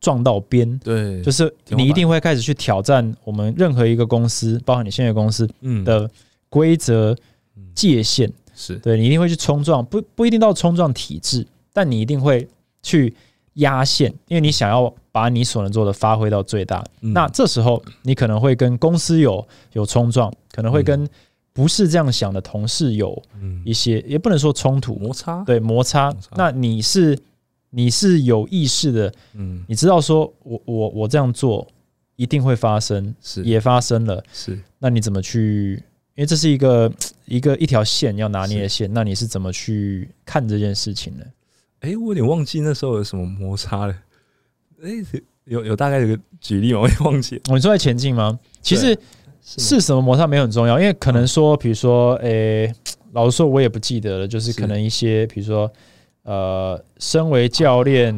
撞到边，对，就是你一定会开始去挑战我们任何一个公司，包含你现在公司嗯。的规则嗯界限。是。对你一定会去冲撞，不不一定到冲撞体制，但你一定会去压线，因为你想要把你所能做的发挥到最大。嗯。那这时候你可能会跟公司有有冲撞，可能会跟不是这样想的同事有嗯。一些，也不能说冲突，摩擦，对摩擦。摩擦。那你是你是有意识的，嗯你知道说我我我这样做一定会发生，是也发生了，是那你怎么去？因为这是一个一个一条线要拿捏的线，那你是怎么去看这件事情呢？哎、我有点忘记那时候有什么摩擦了。哎、有有大概有个举例吗？我也忘记了。哦，你说在前进吗？其实是是什么摩擦没有很重要，因为可能说，比如说，诶、老实说，我也不记得了，就是是可能一些，比如说，呃，身为教练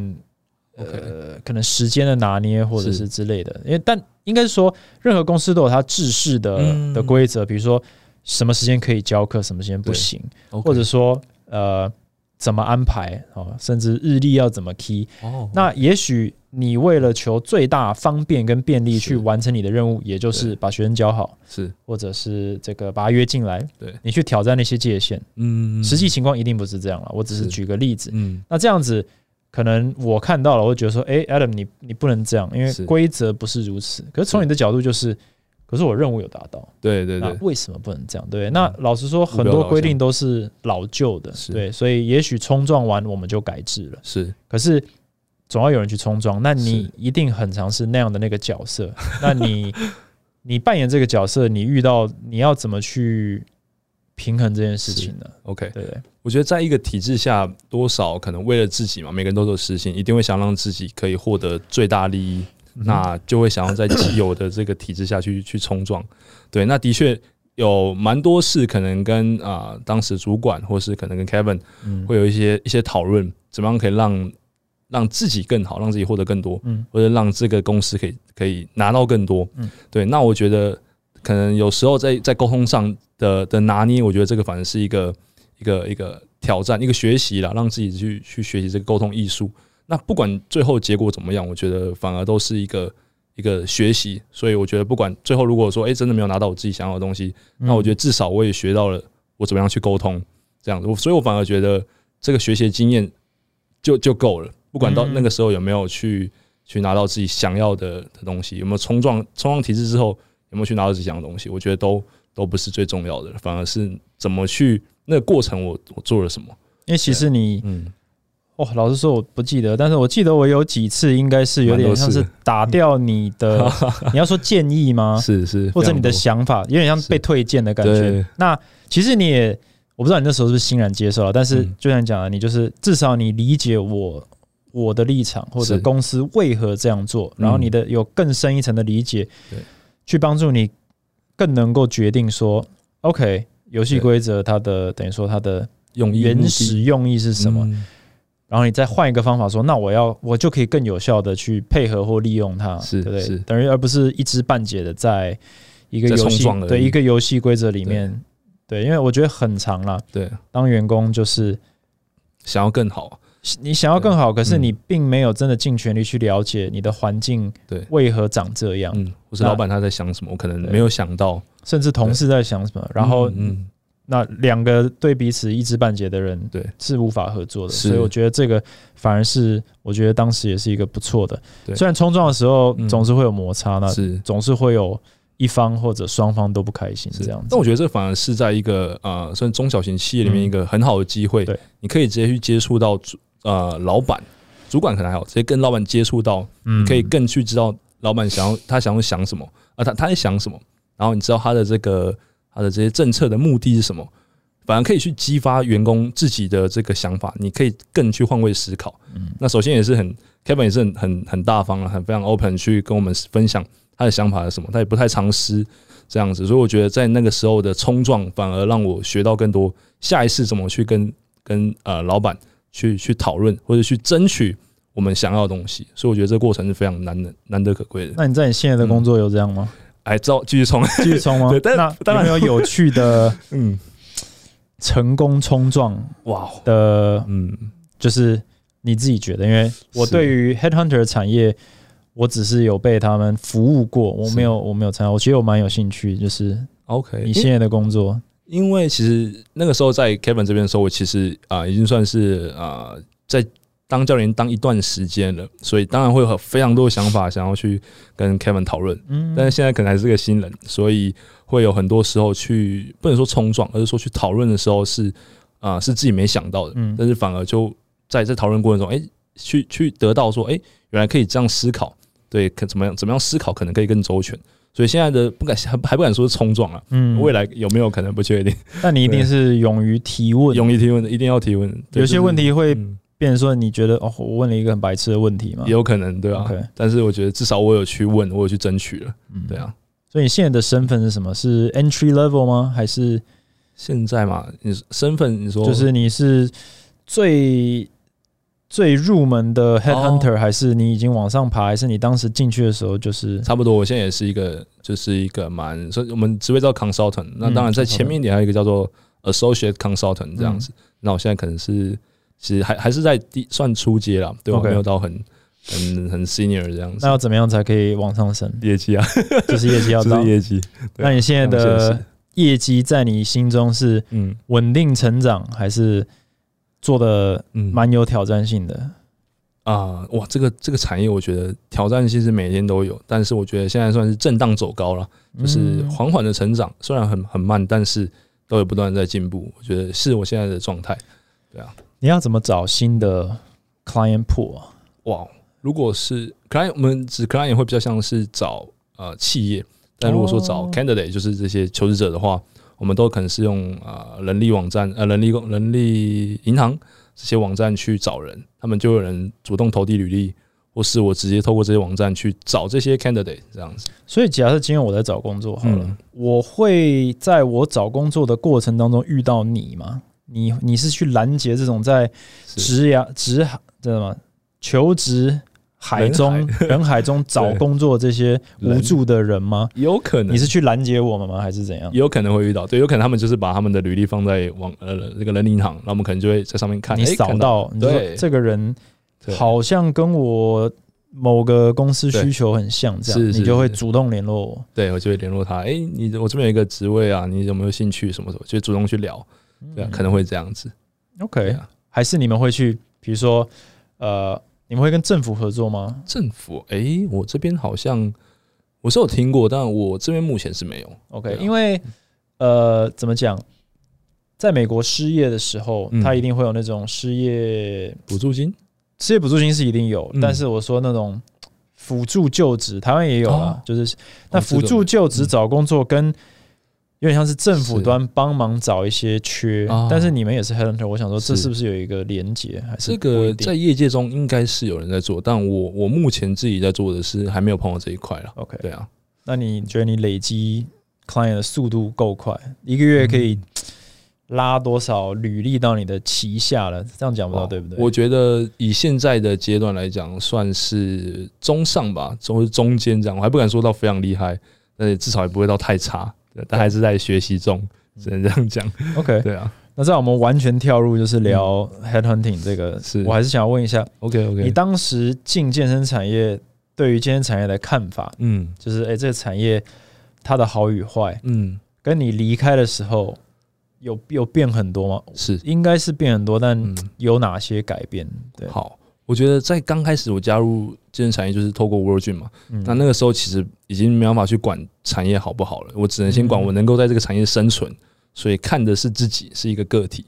呃，可能时间的拿捏或者是是之类的，因为但应该是说，任何公司都有它制式的、嗯。的规则，比如说什么时间可以教课，什么时间不行或者说呃怎么安排哦，甚至日历要怎么 key。哦，那也许你为了求最大方便跟便利去完成你的任务，也就是把学生教好，是或者是这个把他约进来，对你去挑战那些界限。嗯实际情况一定不是这样了，我只是是举个例子。嗯那这样子，可能我看到了，我会觉得说，哎、a d a m 你你不能这样，因为规则不是如此。可是从你的角度就是，可是我任务有达到，对对对为什么不能这样？对？那老实说，很多规定都是老旧的，是对，所以也许冲撞完我们就改制了。是可是总要有人去冲撞，那你一定很常是那样的那个角色。那你 你扮演这个角色，你遇到你要怎么去平衡这件事情呢？OK。对？我觉得在一个体制下，多少可能为了自己嘛，每个人都有私心，一定会想让自己可以获得最大利益，嗯那就会想要在既有的这个体制下去去冲撞。对，那的确有蛮多事可能跟啊、当时主管或是可能跟 Kevin 嗯会有一些一些讨论，怎么样可以让让自己更好，让自己获得更多，嗯或者让这个公司可以可以拿到更多。嗯对，那我觉得可能有时候在在沟通上的的拿捏，我觉得这个反而是一个一个一个挑战，一个学习啦，让自己去去学习这个沟通艺术。那不管最后结果怎么样，我觉得反而都是一个一个学习。所以我觉得不管最后如果说哎、诶真的没有拿到我自己想要的东西，那我觉得得至少我也学到了我怎么样去沟通，这样子。我所以我反而觉得这个学习的经验就就够了，不管到嗯那个时候有没有去去拿到自己想要的的东西，有没有冲撞冲撞体制之后有没有去拿到自己想要的东西，我觉得都都不是最重要的，反而是怎么去那个过程我我做了什么。因为其实你嗯，哦，老实说我不记得，但是我记得我有几次应该是有点像是打掉你的，你要说建议吗？是是，或者你的想法，有点像被推荐的感觉。那其实你也，我不知道你那时候是不是欣然接受了，但是嗯。就像你讲的，你就是至少你理解我我的立场，或者公司为何这样做，然后你的有更深一层的理解对，去帮助你更能够决定说，OK，游戏规则它的等于说它的用意原始用意是什么，嗯然后你再换一个方法说，那我要我就可以更有效的去配合或利用它，是对不对？是？等于而不是一知半解的在一个游戏对一个游戏规则里面，对，因为我觉得很长了。对，当员工就是想要更好，你想要更好，可是嗯。你并没有真的尽全力去了解你的环境对。为何长这样，嗯，或是老板他在想什么，我可能没有想到，甚至同事在想什么，然后嗯嗯那两个对彼此一知半解的人，对。是无法合作的。所以我觉得这个反而是我觉得当时也是一个不错的。虽然冲撞的时候嗯。总是会有摩擦，那是。总是会有一方或者双方都不开心是。这样子。但。我觉得这反而是在一个呃，算中小型企业里面嗯一个很好的机会，对，你可以直接去接触到主呃老板，主管可能还好，直接跟老板接触到，嗯。可以更去知道老板想要他想要想什么啊，他他在想什么，然后你知道他的这个他的这些政策的目的是什么，反而可以去激发员工自己的这个想法，你可以更去换位思考。嗯那首先也是很 Kevin 也是很很很大方了，很非常 open 去跟我们分享他的想法是什么，他也不太藏私这样子，所以我觉得在那个时候的冲撞，反而让我学到更多，下一次怎么去跟跟呃老板去去讨论或者去争取我们想要的东西。所以我觉得这个过程是非常难的难得可贵的。那你在你现在的工作有这样吗？哎，照继续冲，继续冲吗？对但那当然。有没有有趣的 嗯，成功冲撞哇，的，嗯，就是你自己觉得？因为我对于 headhunter 的产业，我只是有被他们服务过，我没有我没有参加，我其实我蛮有兴趣，就是，OK，你现在的工作，因为其实那个时候在 Kevin 这边的时候，我其实啊、已经算是啊、在当教练当一段时间了，所以当然会有非常多的想法想要去跟 Kevin 讨论。嗯，但是现在可能还是个新人，所以会有很多时候去不能说冲撞，而是说去讨论的时候是啊、是自己没想到的，嗯但是反而就在这讨论过程中，哎、去去得到说，哎、原来可以这样思考，对，可怎么样怎么样思考可能可以更周全。所以现在的不敢还还不敢说是冲撞啊，嗯未来有没有可能不确定。但你一定是勇于提问，勇于提问的，一定要提问。有些问题会变成说你觉得哦，我问了一个很白痴的问题嘛也，有可能，对啊 OK。但是我觉得至少我有去问，我有去争取了，嗯对。啊。所以你现在的身份是什么？是 entry level 吗？还是现在嘛，你身份你说就是你是最最入门的 headhunter，、还是你已经往上爬？还是你当时进去的时候就是差不多，我现在也是一个，就是一个蛮，所以我们职位叫 consultant，那嗯当然在前面一点还有一个叫做 associate consultant 这样子。那我现在可能是其实还还是在第算初阶啦，对吧 OK 没有到很很很 senior 这样子那。要怎么样才可以往上升？业绩啊，就是业绩要 就到是。业绩。对啊那你现在的实业绩在你心中是嗯稳定成长，还是做的嗯蛮有挑战性的？啊、哇，这个这个产业，我觉得挑战性是每天都有，但是我觉得现在算是震荡走高了，就是嗯缓缓的成长，虽然很很慢，但是都有不断地在进步。我觉得是我现在的状态。你要怎么找新的 client pool？啊哇，如果是 client，我们指 client 会比较像是找呃企业，但如果说找哦 candidate，就是这些求职者的话，我们都可能是用呃人力网站、呃人力工人力银行这些网站去找人，他们就有人主动投递履历，或是我直接透过这些网站去找这些 candidate 这样子。所以假设今天我在找工作好了，嗯我会在我找工作的过程当中遇到你吗？你你是去拦截这种在职涯职海知道吗？求职海中人 人海中找工作这些无助的人吗？有可能。你是去拦截我们吗？还是怎样？有可能会遇到，对，有可能他们就是把他们的履历放在网呃这个人力银行，那我们可能就会在上面看，你扫到。你说对。这个人好像跟我某个公司需求很像，这样你就会主动联络我。对我就会联络他，哎、你我这边有一个职位啊，你有没有兴趣？什么什么，就主动去聊，对啊，可能会这样子。OK，啊，还是你们会去，比如说呃，你们会跟政府合作吗？政府，哎、我这边好像我是有听过，但我这边目前是没有。OK，啊因为呃，怎么讲，在美国失业的时候，嗯他一定会有那种失业补助金失业补助金是一定有，嗯但是我说那种辅助就职，台湾也有啊，哦就是那辅助就职嗯找工作跟。有点像是政府端帮忙找一些缺，啊但是你们也是 headhunter，我想说这是是不是有一个连接？还是这个在业界中应该是有人在做，但我我目前自己在做的是还没有碰到这一块了。OK？对啊，那你觉得你累积 client 的速度够快？一个月可以嗯拉多少履历到你的旗下了？这样讲不到哦对不对？我觉得以现在的阶段来讲，算是中上吧，中中间这样，我还不敢说到非常厉害，但是至少也不会到太差，对但还是在学习中，只能这样讲。OK，对啊那在我们完全跳入就是聊 headhunting 这个，是我还是想要问一下，，OK OK，你当时进健身产业，对于健身产业的看法，嗯就是诶，这个产业它的好与坏，嗯，跟你离开的时候有有变很多吗？是，应该是变很多，但嗯，有哪些改变？对，好。我觉得在刚开始我加入健身产业，就是透过 Gym 嘛，嗯那那个时候其实已经没办法去管产业好不好了，我只能先管嗯我能够在这个产业生存，所以看的是自己是一个个体。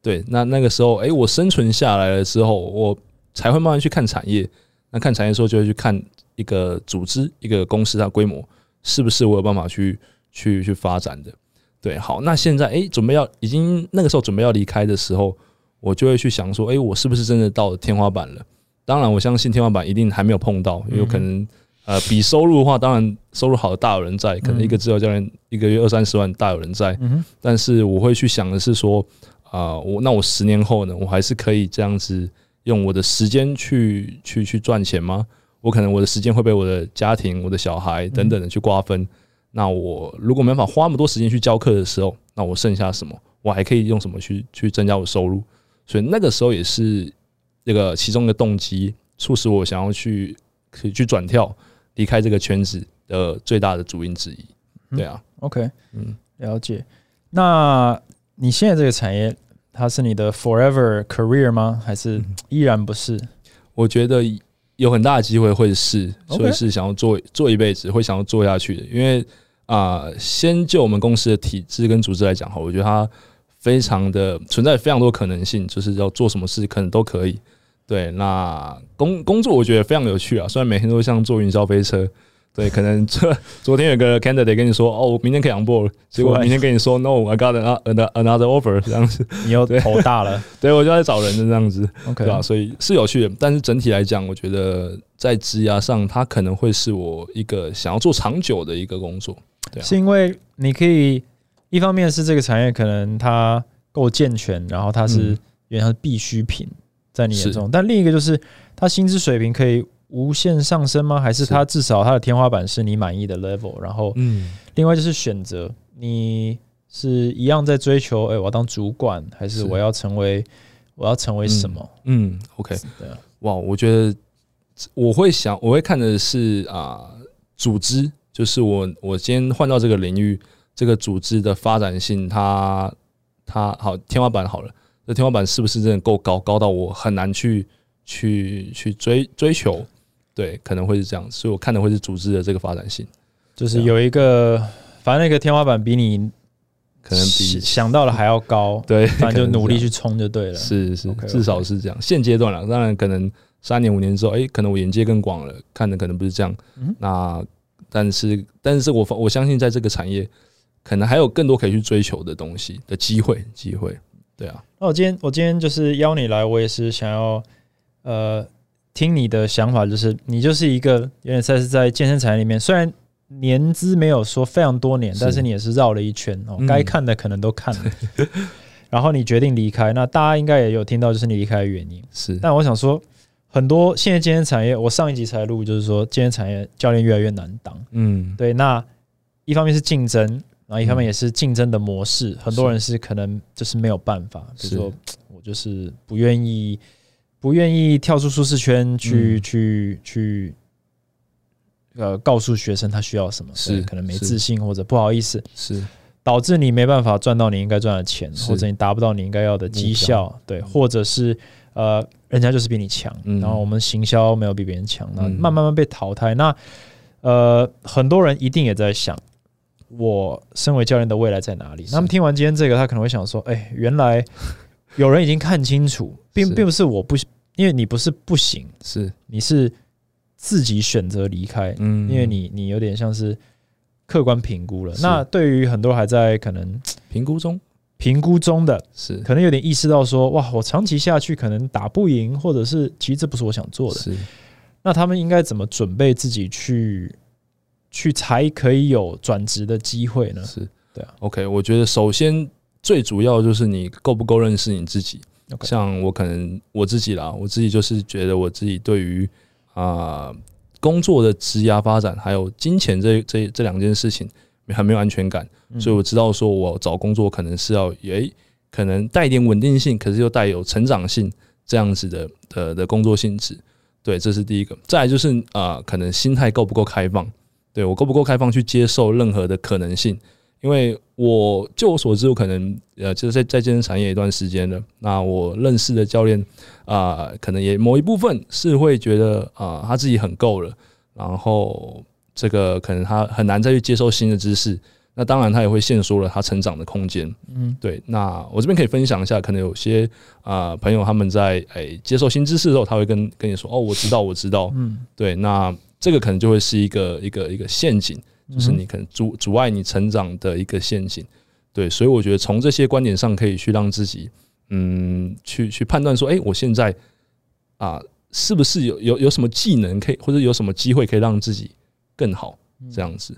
对，那那个时候，诶，我生存下来了之后，我才会慢慢去看产业。那看产业的时候，就会去看一个组织、一个公司它的规模是不是我有办法去去去发展的。对，好，那现在诶，准备要已经那个时候准备要离开的时候，我就会去想说，诶，我是不是真的到了天花板了？当然，我相信天花板一定还没有碰到，有可能呃，比收入的话，当然收入好的大有人在，可能一个自由教练一个月二三十万大有人在，嗯，但是我会去想的是说，啊，我那我十年后呢，我还是可以这样子用我的时间去去去赚钱吗？我可能我的时间会被我的家庭、我的小孩等等的去瓜分。那我如果没办法花那么多时间去教课的时候，那我剩下什么？我还可以用什么去去增加我收入？所以那个时候也是这个其中的动机，促使我想要去可以去转跳离开这个圈子的最大的主因之一。对啊，OK，嗯，了解。那你现在这个产业，它是你的 forever career 吗？还是依然不是？我觉得有很大的机会会是，所以是想要做做一辈子，会想要做下去的。因为啊，先就我们公司的体制跟组织来讲哈，我觉得它非常的存在非常多可能性，就是要做什么事可能都可以。对，那工工作我觉得非常有趣啊，虽然每天都像坐云霄飞车。对，可能 这昨天有个 candidate 跟你说，哦，我明天可以 on board，结果明天跟你说，no，I got another another offer，这样子，你又头大了。对，我就在找人的这样子，OK，对吧？所以是有趣的，但是整体来讲，我觉得在职涯上，它可能会是我一个想要做长久的一个工作。对，是因为你可以一方面是这个产业可能它够健全，然后它是原来是必需品在你眼中，但另一个就是它薪资水平可以。无限上升吗？还是它至少它的天花板是你满意的 level？然后，嗯，另外就是选择，你是一样在追求，哎，我要当主管，还是我要成为，我要成为什么？嗯，OK，对，哇，我觉得我会想，我会看的是啊，组织，就是我我今天换到这个领域，这个组织的发展性，它它好天花板好了，这天花板是不是真的够高，高到我很难去去去追追求？对，可能会是这样，所以我看的会是组织的这个发展性，就是有一个，反正那个天花板比你可能比想到的还要高，对，反正就努力去冲就对了，是是，至少是这样。现阶段了，当然可能三年五年之后，哎，可能我眼界更广了，看的可能不是这样。那但是，但是我我相信在这个产业，可能还有更多可以去追求的东西的机会，机会。对啊，那我今天我今天就是邀你来，我也是想要呃。听你的想法，就是你就是一个有点像是在健身产业里面，虽然年资没有说非常多年，但是你也是绕了一圈哦，该看的可能都看了。然后你决定离开，那大家应该也有听到，就是你离开的原因是。但我想说，很多现在健身产业，我上一集才录，就是说健身产业教练越来越难当。嗯，对。那一方面是竞争，然后一方面也是竞争的模式，很多人是可能就是没有办法，比如说 我就是不愿意。不愿意跳出舒适圈去去去，呃，告诉学生他需要什么，是可能没自信或者不好意思，是。导致你没办法赚到你应该赚的钱，或者你达不到你应该要的绩效，对，或者是呃，人家就是比你强，然后我们行销没有比别人强，那慢慢慢被淘汰。那呃，很多人一定也在想，我身为教练的未来在哪里？那么听完今天这个，他可能会想说，哎，原来。有人已经看清楚，并并不是我不，因为你不是不行，是你是自己选择离开，嗯，因为你你有点像是客观评估了。那对于很多还在可能评估中、评估中的，是可能有点意识到说，哇，我长期下去可能打不赢，或者是其实这不是我想做的。是，那他们应该怎么准备自己去去才可以有转职的机会呢？是对啊，OK，我觉得首先。最主要就是你够不够认识你自己。像我可能我自己啦，我自己就是觉得我自己对于啊工作的职涯发展还有金钱这这这两件事情很没有安全感，所以我知道说我找工作可能是要诶可能带一点稳定性，可是又带有成长性这样子的的的工作性质。对，这是第一个。再来就是啊，可能心态够不够开放？对我够不够开放去接受任何的可能性？因为我就我所知，我可能呃，就是在在健身产业一段时间了。那我认识的教练啊，可能也某一部分是会觉得啊，他自己很够了，然后这个可能他很难再去接受新的知识。那当然，他也会限缩了他成长的空间。嗯，对。那我这边可以分享一下，可能有些啊朋友他们在诶接受新知识的时候，他会跟跟你说：“哦，我知道，我知道。”嗯，对。那这个可能就会是一个一个一个陷阱。就是你可能阻阻碍你成长的一个陷阱，对，所以我觉得从这些观点上可以去让自己，嗯，去去判断说，哎，我现在啊，是不是有有有什么技能可以，或者有什么机会可以让自己更好这样子。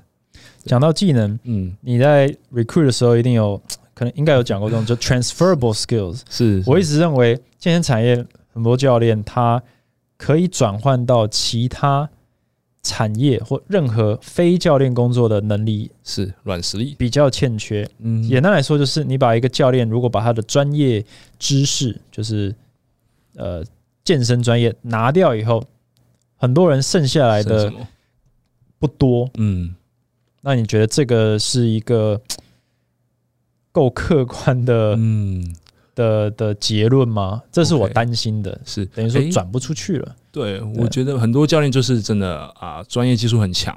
讲到技能，嗯，你在 recruit 的时候一定有可能应该有讲过这种就 transferable skills。是我一直认为健身产业很多教练他可以转换到其他产业或任何非教练工作的能力是软实力，比较欠缺。嗯，简单来说，就是你把一个教练如果把他的专业知识，就是呃健身专业拿掉以后，很多人剩下来的不多。嗯，那你觉得这个是一个够客观的、嗯，的的结论吗？这是我担心的，是等于说转不出去了。对，我觉得很多教练就是真的啊，专业技术很强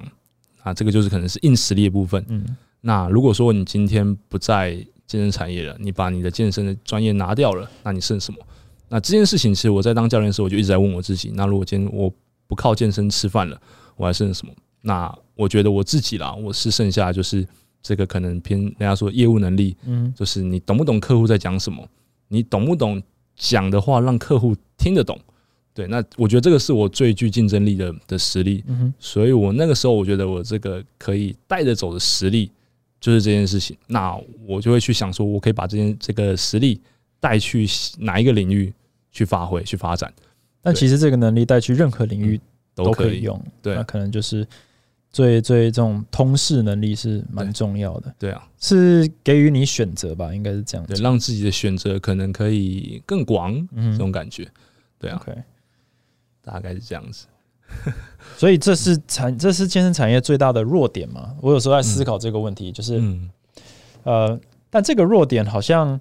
啊，这个就是可能是硬实力的部分。嗯那如果说你今天不在健身产业了，你把你的健身的专业拿掉了，那你剩什么？那这件事情，其实我在当教练的时候，我就一直在问我自己：那如果今天我不靠健身吃饭了，我还剩什么？那我觉得我自己啦，我是剩下就是这个可能偏人家说业务能力，嗯就是你懂不懂客户在讲什么，你懂不懂讲的话让客户听得懂。对，那我觉得这个是我最具竞争力的的实力。嗯哼所以我那个时候我觉得我这个可以带着走的实力就是这件事情，那我就会去想说，我可以把这件这个实力带去哪一个领域去发挥、去发展，但其实这个能力带去任何领域都可以。都可以用。对那可能就是最最这种通识能力是蛮重要的，对啊，是给予你选择吧，应该是这样对，子。让自己的选择可能可以更广，嗯这种感觉，对啊，，OK。大概是这样子。所以这是产，这是健身产业最大的弱点嘛？我有时候在思考这个问题，就是、嗯，呃，但这个弱点好像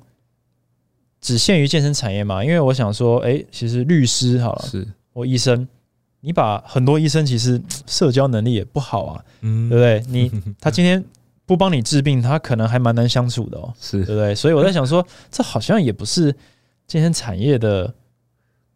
只限于健身产业嘛？因为我想说，诶，其实律师好了，是，我医生，你把很多医生其实 社交能力也不好啊，嗯。对不对？你 他今天不帮你治病，他可能还蛮难相处的哦，是。对不对？所以我在想说，这好像也不是健身产业的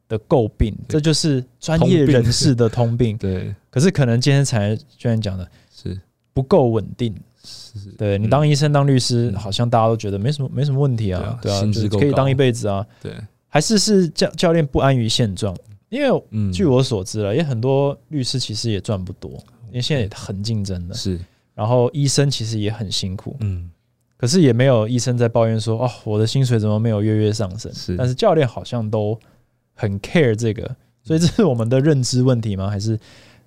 的诟病，这就是专业人士的通病。对，可是可能健身产业就像你讲的是。不够稳定。是，对你嗯。当医生、当律师，嗯。好像大家都觉得没什么没什么问题啊，对啊，对啊可以当一辈子啊。对，还是是教教练不安于现状，因为嗯，据我所知了，也很多律师其实也赚不多，因为现在也很竞争的。是，然后医生其实也很辛苦，嗯，可是也没有医生在抱怨说哦，我的薪水怎么没有月月上升？是但是教练好像都很 care 这个，所以这是我们的认知问题吗？还是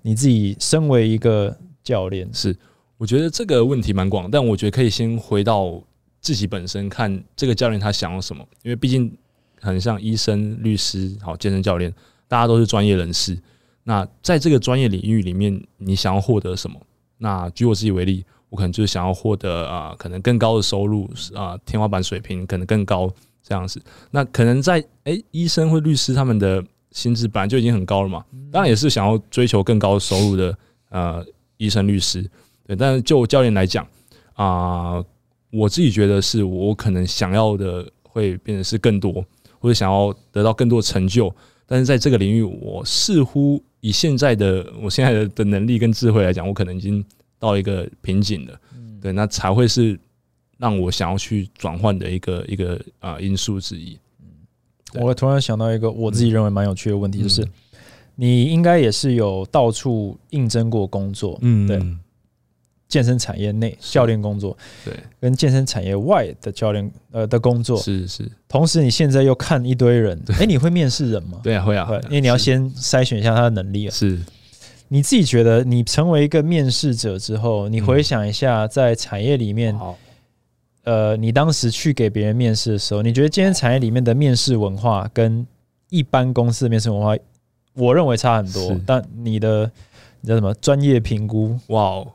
你自己身为一个教练？是，我觉得这个问题蛮广，但我觉得可以先回到自己本身看这个教练他想要什么，因为毕竟很像医生、律师、好健身教练，大家都是专业人士。那在这个专业领域里面，你想要获得什么？那举我自己为例，我可能就是想要获得啊、可能更高的收入啊、天花板水平可能更高这样子。那可能在诶、医生或律师他们的薪资本来就已经很高了嘛，当然也是想要追求更高收入的呃医生、律师。对，但是就教练来讲啊、我自己觉得是我可能想要的会变得是更多，或者想要得到更多成就。但是在这个领域，我似乎以现在的我现在的的能力跟智慧来讲，我可能已经到一个瓶颈了。嗯。对，那才会是让我想要去转换的一个一个啊、因素之一。对我突然想到一个我自己认为蛮有趣的问题，就是嗯你应该也是有到处应征过工作，嗯。对健身产业内教练工作，对，跟健身产业外的教练呃的工作，是是，同时你现在又看一堆人，哎，你会面试人吗？对啊，会啊，会。因为你要先筛选一下他的能力啊。是。你自己觉得，你成为一个面试者之后，你回想一下，在产业里面，好，呃，你当时去给别人面试的时候，你觉得健身产业里面的面试文化跟一般公司的面试文化，我认为差很多。但你的你叫什么专业评估？哇哦，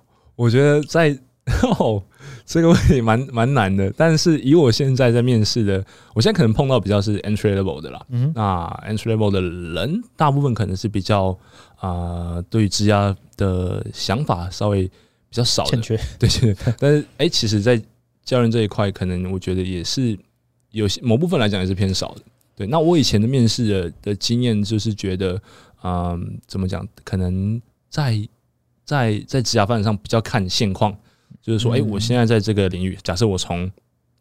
我觉得在 哦这个问题蛮蛮难的，但是以我现在在面试的，我现在可能碰到比较是 entry level 的啦。嗯，那 entry level 的人，大部分可能是比较啊、对于职涯的想法稍微比较少的欠，缺。对对。但是哎、其实，在教练这一块，可能我觉得也是有些某部分来讲也是偏少的。对，那我以前的面试的的经验就是觉得，嗯，怎么讲？可能在在在职涯发展上比较看现况，就是说，哎、嗯我现在在这个领域，假设我从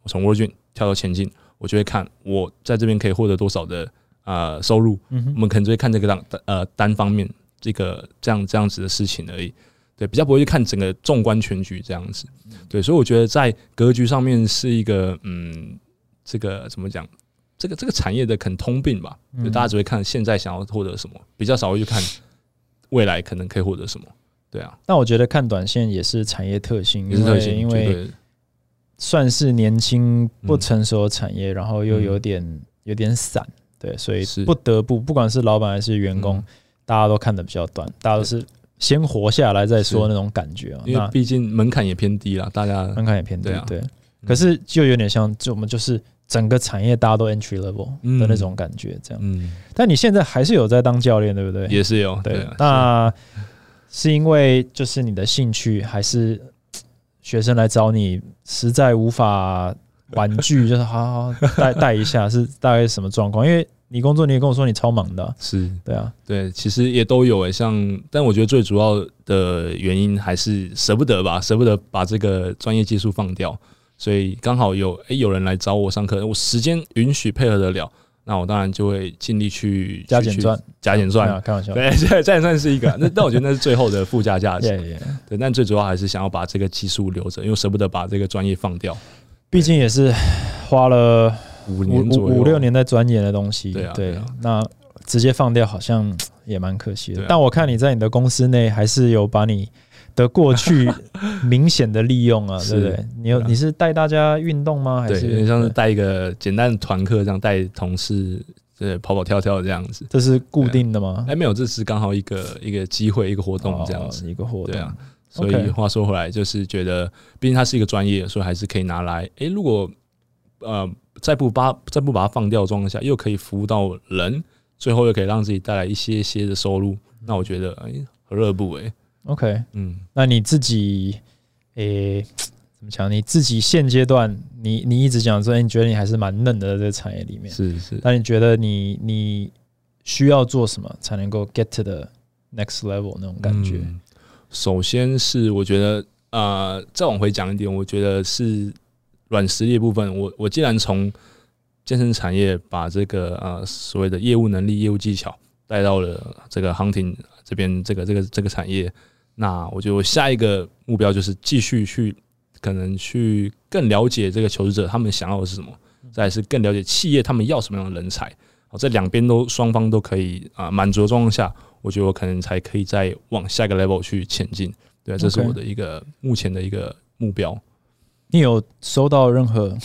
我从 Gym 跳到前进，我就会看我在这边可以获得多少的呃收入，嗯，我们可能就会看这个单呃单方面这个这样这样子的事情而已。对，比较不会去看整个纵观全局这样子，对，所以我觉得在格局上面是一个嗯，这个怎么讲？这个这个产业的可能通病吧，就大家只会看现在想要获得什么，比较少会去看未来可能可以获得什么。对啊，那我觉得看短线也是产业特性，因为因为算是年轻不成熟的产业，然后又有点有点散，对，所以不得不不管是老板还是员工，大家都看的比较短，大家都是先活下来再说那种感觉啊。因为毕竟门槛也偏低了，大家门槛也偏低，对。可是就有点像，就我们就是。整个产业大家都 entry level 的那种感觉，这样。嗯，但你现在还是有在当教练，对不对？也是有。对，那是因为就是你的兴趣，还是学生来找你，实在无法玩具，就是好好带带一下，是大概什么状况？因为你工作，你也跟我说你超忙的。是，对啊，对，其实也都有诶。像，但我觉得最主要的原因还是舍不得吧，舍不得把这个专业技术放掉。所以刚好有诶有人来找我上课，我时间允许配合得了，那我当然就会尽力去加减赚，加减赚，开玩笑，对，加减赚是一个，那但我觉得那是最后的附加价值，对，但最主要还是想要把这个技术留着，因为舍不得把这个专业放掉，毕竟也是花了五年左右五六年在钻研的东西，对啊，对，那直接放掉好像也蛮可惜的，但我看你在你的公司内还是有把你。的过去 明显的利用啊，对不对？你有你是带大家运动吗？还是像是带一个简单的团课这样带同事，对跑跑跳跳这样子？这是固定的吗？哎，没有，这是刚好一个一个机会，一个活动这样子，一个活动。对啊，所以话说回来，就是觉得，毕竟它是一个专业，所以还是可以拿来。哎，如果呃再不把再不把它放掉状况下，又可以服务到人，最后又可以让自己带来一些些的收入，那我觉得哎何乐不为？OK，嗯，那你自己，诶，怎么讲？你自己现阶段，你你一直讲说，你觉得你还是蛮嫩的，在这个产业里面，是是。那你觉得你你需要做什么才能够 get to the next level 那种感觉？首先是我觉得，呃，再往回讲一点，我觉得是软实力部分。我我既然从健身产业把这个呃所谓的业务能力、业务技巧带到了这个 hunting 这边，这个这个这个产业。那我就下一个目标就是继续去，可能去更了解这个求职者他们想要的是什么，再是更了解企业他们要什么样的人才。好，在两边都双方都可以啊满足的状况下，我觉得我可能才可以再往下一个 level 去前进。对，这是我的一个目前的一个目标。你有收到任何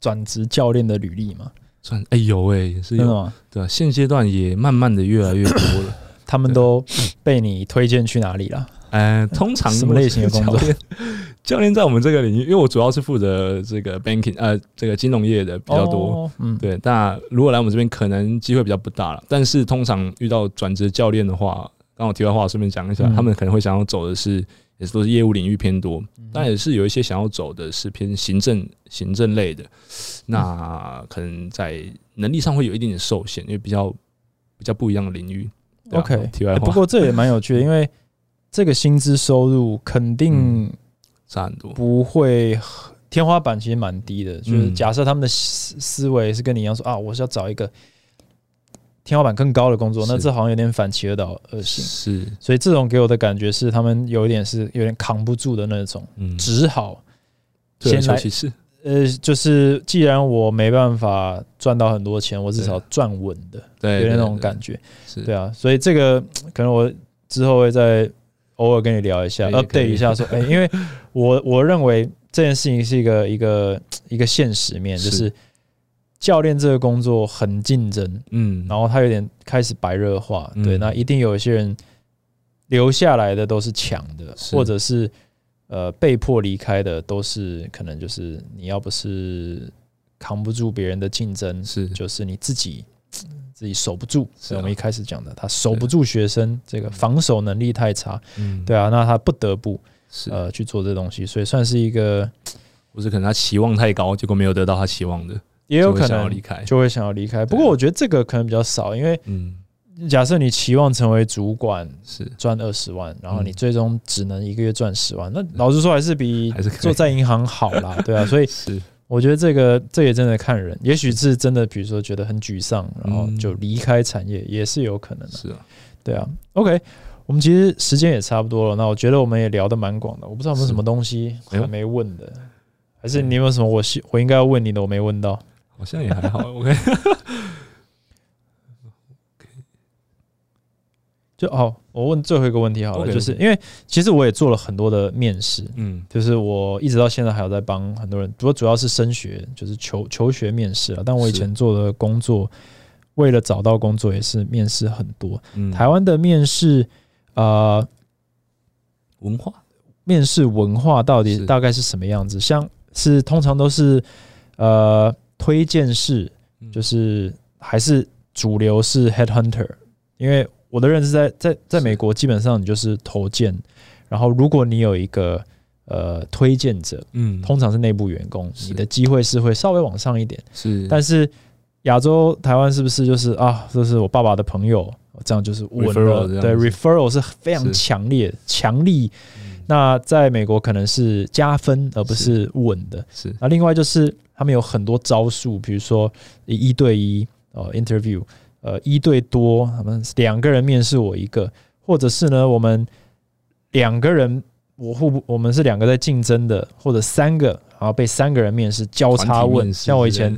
转职教练的履历吗？转哎有哎，是有吗？对，现阶段也慢慢的越来越多了。他们都被你推荐去哪里了？呃，通常什么类型的工作？教练在我们这个领域，因为我主要是负责这个 banking，呃，这个金融业的比较多。嗯，对。那如果来我们这边，可能机会比较不大了。但是通常遇到转职教练的话，刚好题外话顺便讲一下，他们可能会想要走的是，也是都是业务领域偏多，但也是有一些想要走的是偏行政、行政类的。那可能在能力上会有一点点受限，因为比较比较不一样的领域。OK，题外话。不过这也蛮有趣的，因为。这个薪资收入肯定差很多，不会天花板其实蛮低的。就是假设他们的思思维是跟你一样说啊，我是要找一个天花板更高的工作，那这好像有点反其而道而行。是，所以这种给我的感觉是，他们有一点是有点扛不住的那种，只好先来。是，呃，就是既然我没办法赚到很多钱，我至少赚稳的，对，有点那种感觉。是对啊，所以这个可能我之后会在。偶尔跟你聊一下，update 一下，说，哎，因为我我认为这件事情是一个一个一个现实面，就是教练这个工作很竞争，嗯，然后他有点开始白热化，对，那一定有一些人留下来的都是强的，或者是呃被迫离开的都是可能就是你要不是扛不住别人的竞争，是。就是你自己。自己守不住，是我们一开始讲的，他守不住学生，这个防守能力太差，嗯，对啊，那他不得不是。呃去做这东西，所以算是一个，不是可能他期望太高，结果没有得到他期望的，也有可能离开，就会想要离开。不过我觉得这个可能比较少，因为嗯，假设你期望成为主管是。赚二十万，然后你最终只能一个月赚十万，那老实说还是比还是做在银行好啦，对啊，所以 是。我觉得这个这也真的看人，也许是真的，比如说觉得很沮丧，然后就离开产业也是有可能的。是啊，对啊。OK，我们其实时间也差不多了，那我觉得我们也聊得蛮广的。我不知道有没有什么东西还没问的，还是你有没有什么我是我应该要问你的我没问到？好像也还好。OK，就哦，我问最后一个问题好了就是因为其实我也做了很多的面试，嗯就是我一直到现在还有在帮很多人，不过主要是升学，就是求求学面试了。但我以前做的工作，为了找到工作也是面试很多。嗯，台湾的面试，呃，文化面试文化到底大概是什么样子？像是通常都是呃推荐式，嗯就是还是主流是 headhunter，因为我的认识在在在美国基本上你就是投荐，然后如果你有一个呃推荐者，嗯。通常是内部员工，你的机会是会稍微往上一点。是，但是亚洲台湾是不是就是啊，这是我爸爸的朋友，这样就是稳了？对，referral 是非常是强烈、强力。嗯。那在美国可能是加分，而不是稳的。是。那另外就是他们有很多招数，比如说一对一呃 interview，呃一对多，他们两个人面试我一个，或者是呢我们两个人我互不我们是两个在竞争的，或者三个然后被三个人面试交叉问，像我以前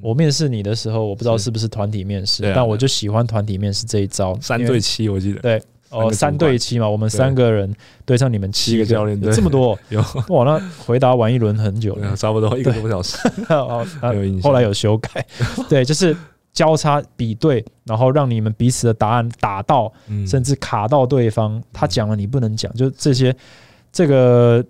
我面试你的时候，我不知道是是不是团体面试但我就喜欢团体面试这一招，三对七，我记得对哦，三对七嘛，我们三个人对上你们七七个教练这么多有哇！那回答完一轮很久了差不多一个多小时，后来有修改，对，就是交叉比对，然后让你们彼此的答案打到，嗯甚至卡到对方，他讲了你不能讲，就这些，这个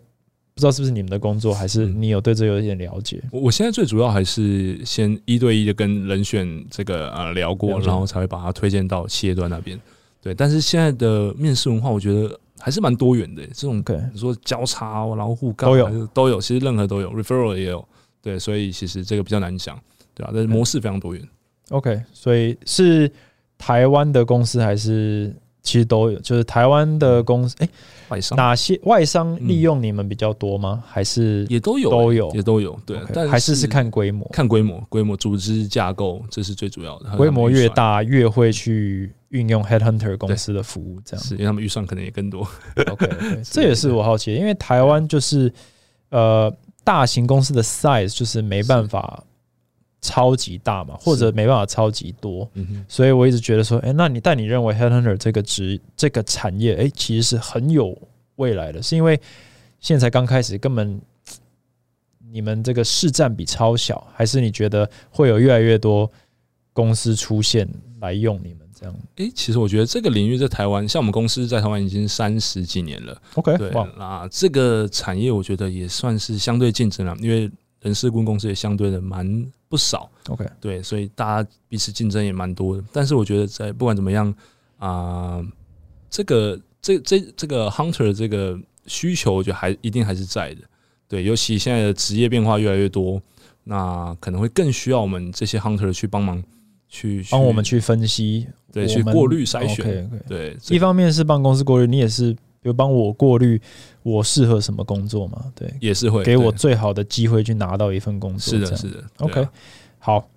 不知道是不是你们的工作，还是嗯你有对这有一点了解？我我现在最主要还是先一对一的跟人选这个啊聊过了，然后才会把它推荐到企业端那边。对，但是现在的面试文化，我觉得还是蛮多元的。这种你说交叉哦，然后互告都有都有，其实任何都有，referral 也有。对，所以其实这个比较难讲，对吧、但是模式非常多元。OK，所以是台湾的公司还是其实都有？就是台湾的公司，哎、外商哪些外商利用你们比较多吗？还是也都有，都有也都有。对但还是是看规模？看规模，规模、组织架构，这是最主要的。规模越大，越会去运用 headhunter 公司的服务，这样。是因为他们预算可能也更多。OK，, 这也是我好奇的，因为台湾就是呃大型公司的 size 就是没办法超级大嘛，或者没办法超级多，嗯哼，所以我一直觉得说，哎、那你但你认为 headhunter 这个职这个产业，哎、其实是很有未来的，是因为现在才刚开始，根本你们这个市占比超小，还是你觉得会有越来越多公司出现来用你们这样诶、其实我觉得这个领域在台湾，像我们公司在台湾已经三十几年了。？OK，对，哇，那这个产业我觉得也算是相对竞争了，因为人事顾问公司也相对的蛮不少。OK，对，所以大家彼此竞争也蛮多的。但是我觉得在不管怎么样啊、这个这这这个 hunter 这个需求，我觉得还一定还是在的。对，尤其现在的职业变化越来越多，那可能会更需要我们这些 hunter 去帮忙去帮我们去分析，对去过滤筛选。对，一方面是帮公司过滤，你也是比如帮我过滤我适合什么工作嘛？对，也是会给我最好的机会去拿到一份工作。是的，是的。OK，啊好，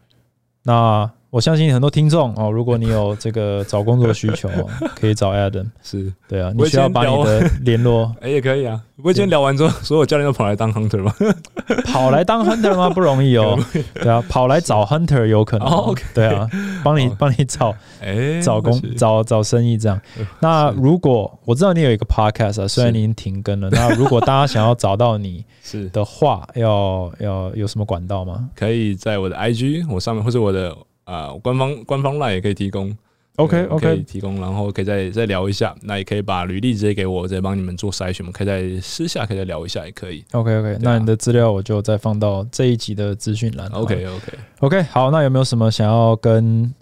那我相信很多听众哦，如果你有这个找工作的需求，哦 可以找 Adam。是。对啊，你需要把你的联络 哎、也可以啊。不过今天聊完之后，所有教练都跑来当 hunter 吗？跑来当 hunter 吗？不容易哦。对啊，跑来找 hunter 有可能哦。对啊，帮你哦帮你找哎、找工找找生意这样。那如果我知道你有一个 podcast 啊，虽然是你已经停更了，那如果大家想要找到你是的话，要要有什么管道吗可以在我的 IG 我上面，或者我的呃官方官方 line 也可以提供。？OK OK 可以提供，然后可以再再聊一下。那也可以把履历直接给我，再帮你们做筛选。我们可以在私下可以再聊一下，也可以。OK OK，啊那你的资料我就再放到这一集的资讯栏。OK OK，OK，好，那有没有什么想要跟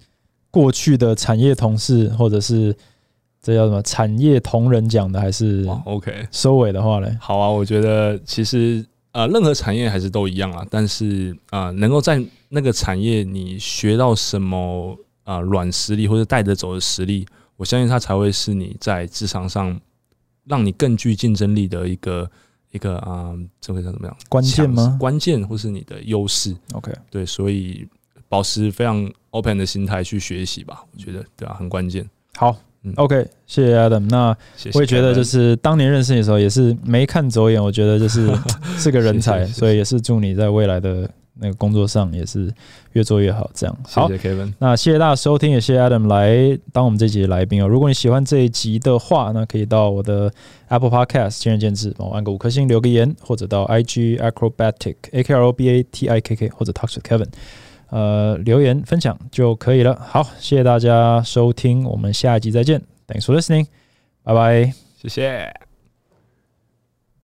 过去的产业同事或者是这叫什么产业同仁讲的，还是 OK，收尾的话嘞？好啊。我觉得其实呃，任何产业还是都一样啊。但是啊、呃能够在那个产业你学到什么啊软实力或者带着走的实力，我相信它才会是你在职场上让你更具竞争力的一个一个啊、这个叫怎么样？关键吗关键或是你的优势。？OK，对，所以保持非常 open 的心态去学习吧，我觉得对啊，很关键。好，OK，谢谢 Adam。那我也觉得，就是当年认识你的时候，也是没看走眼，我觉得就是 是个人才，所以也是祝你在未来的那个工作上也是越做越好。这样好谢，谢 Kevin，那谢谢大家收听，也谢谢 Adam 来当我们这集的来宾哦。如果你喜欢这一集的话，那可以到我的 Apple Podcast 见仁见智，帮我按个五颗星，留个言，或者到 IG Acrobatic A K R O B A T I K K 或者 Talk to Kevin，呃，留言分享就可以了。好，谢谢大家收听，我们下一集再见。Thanks for listening，拜拜。谢谢。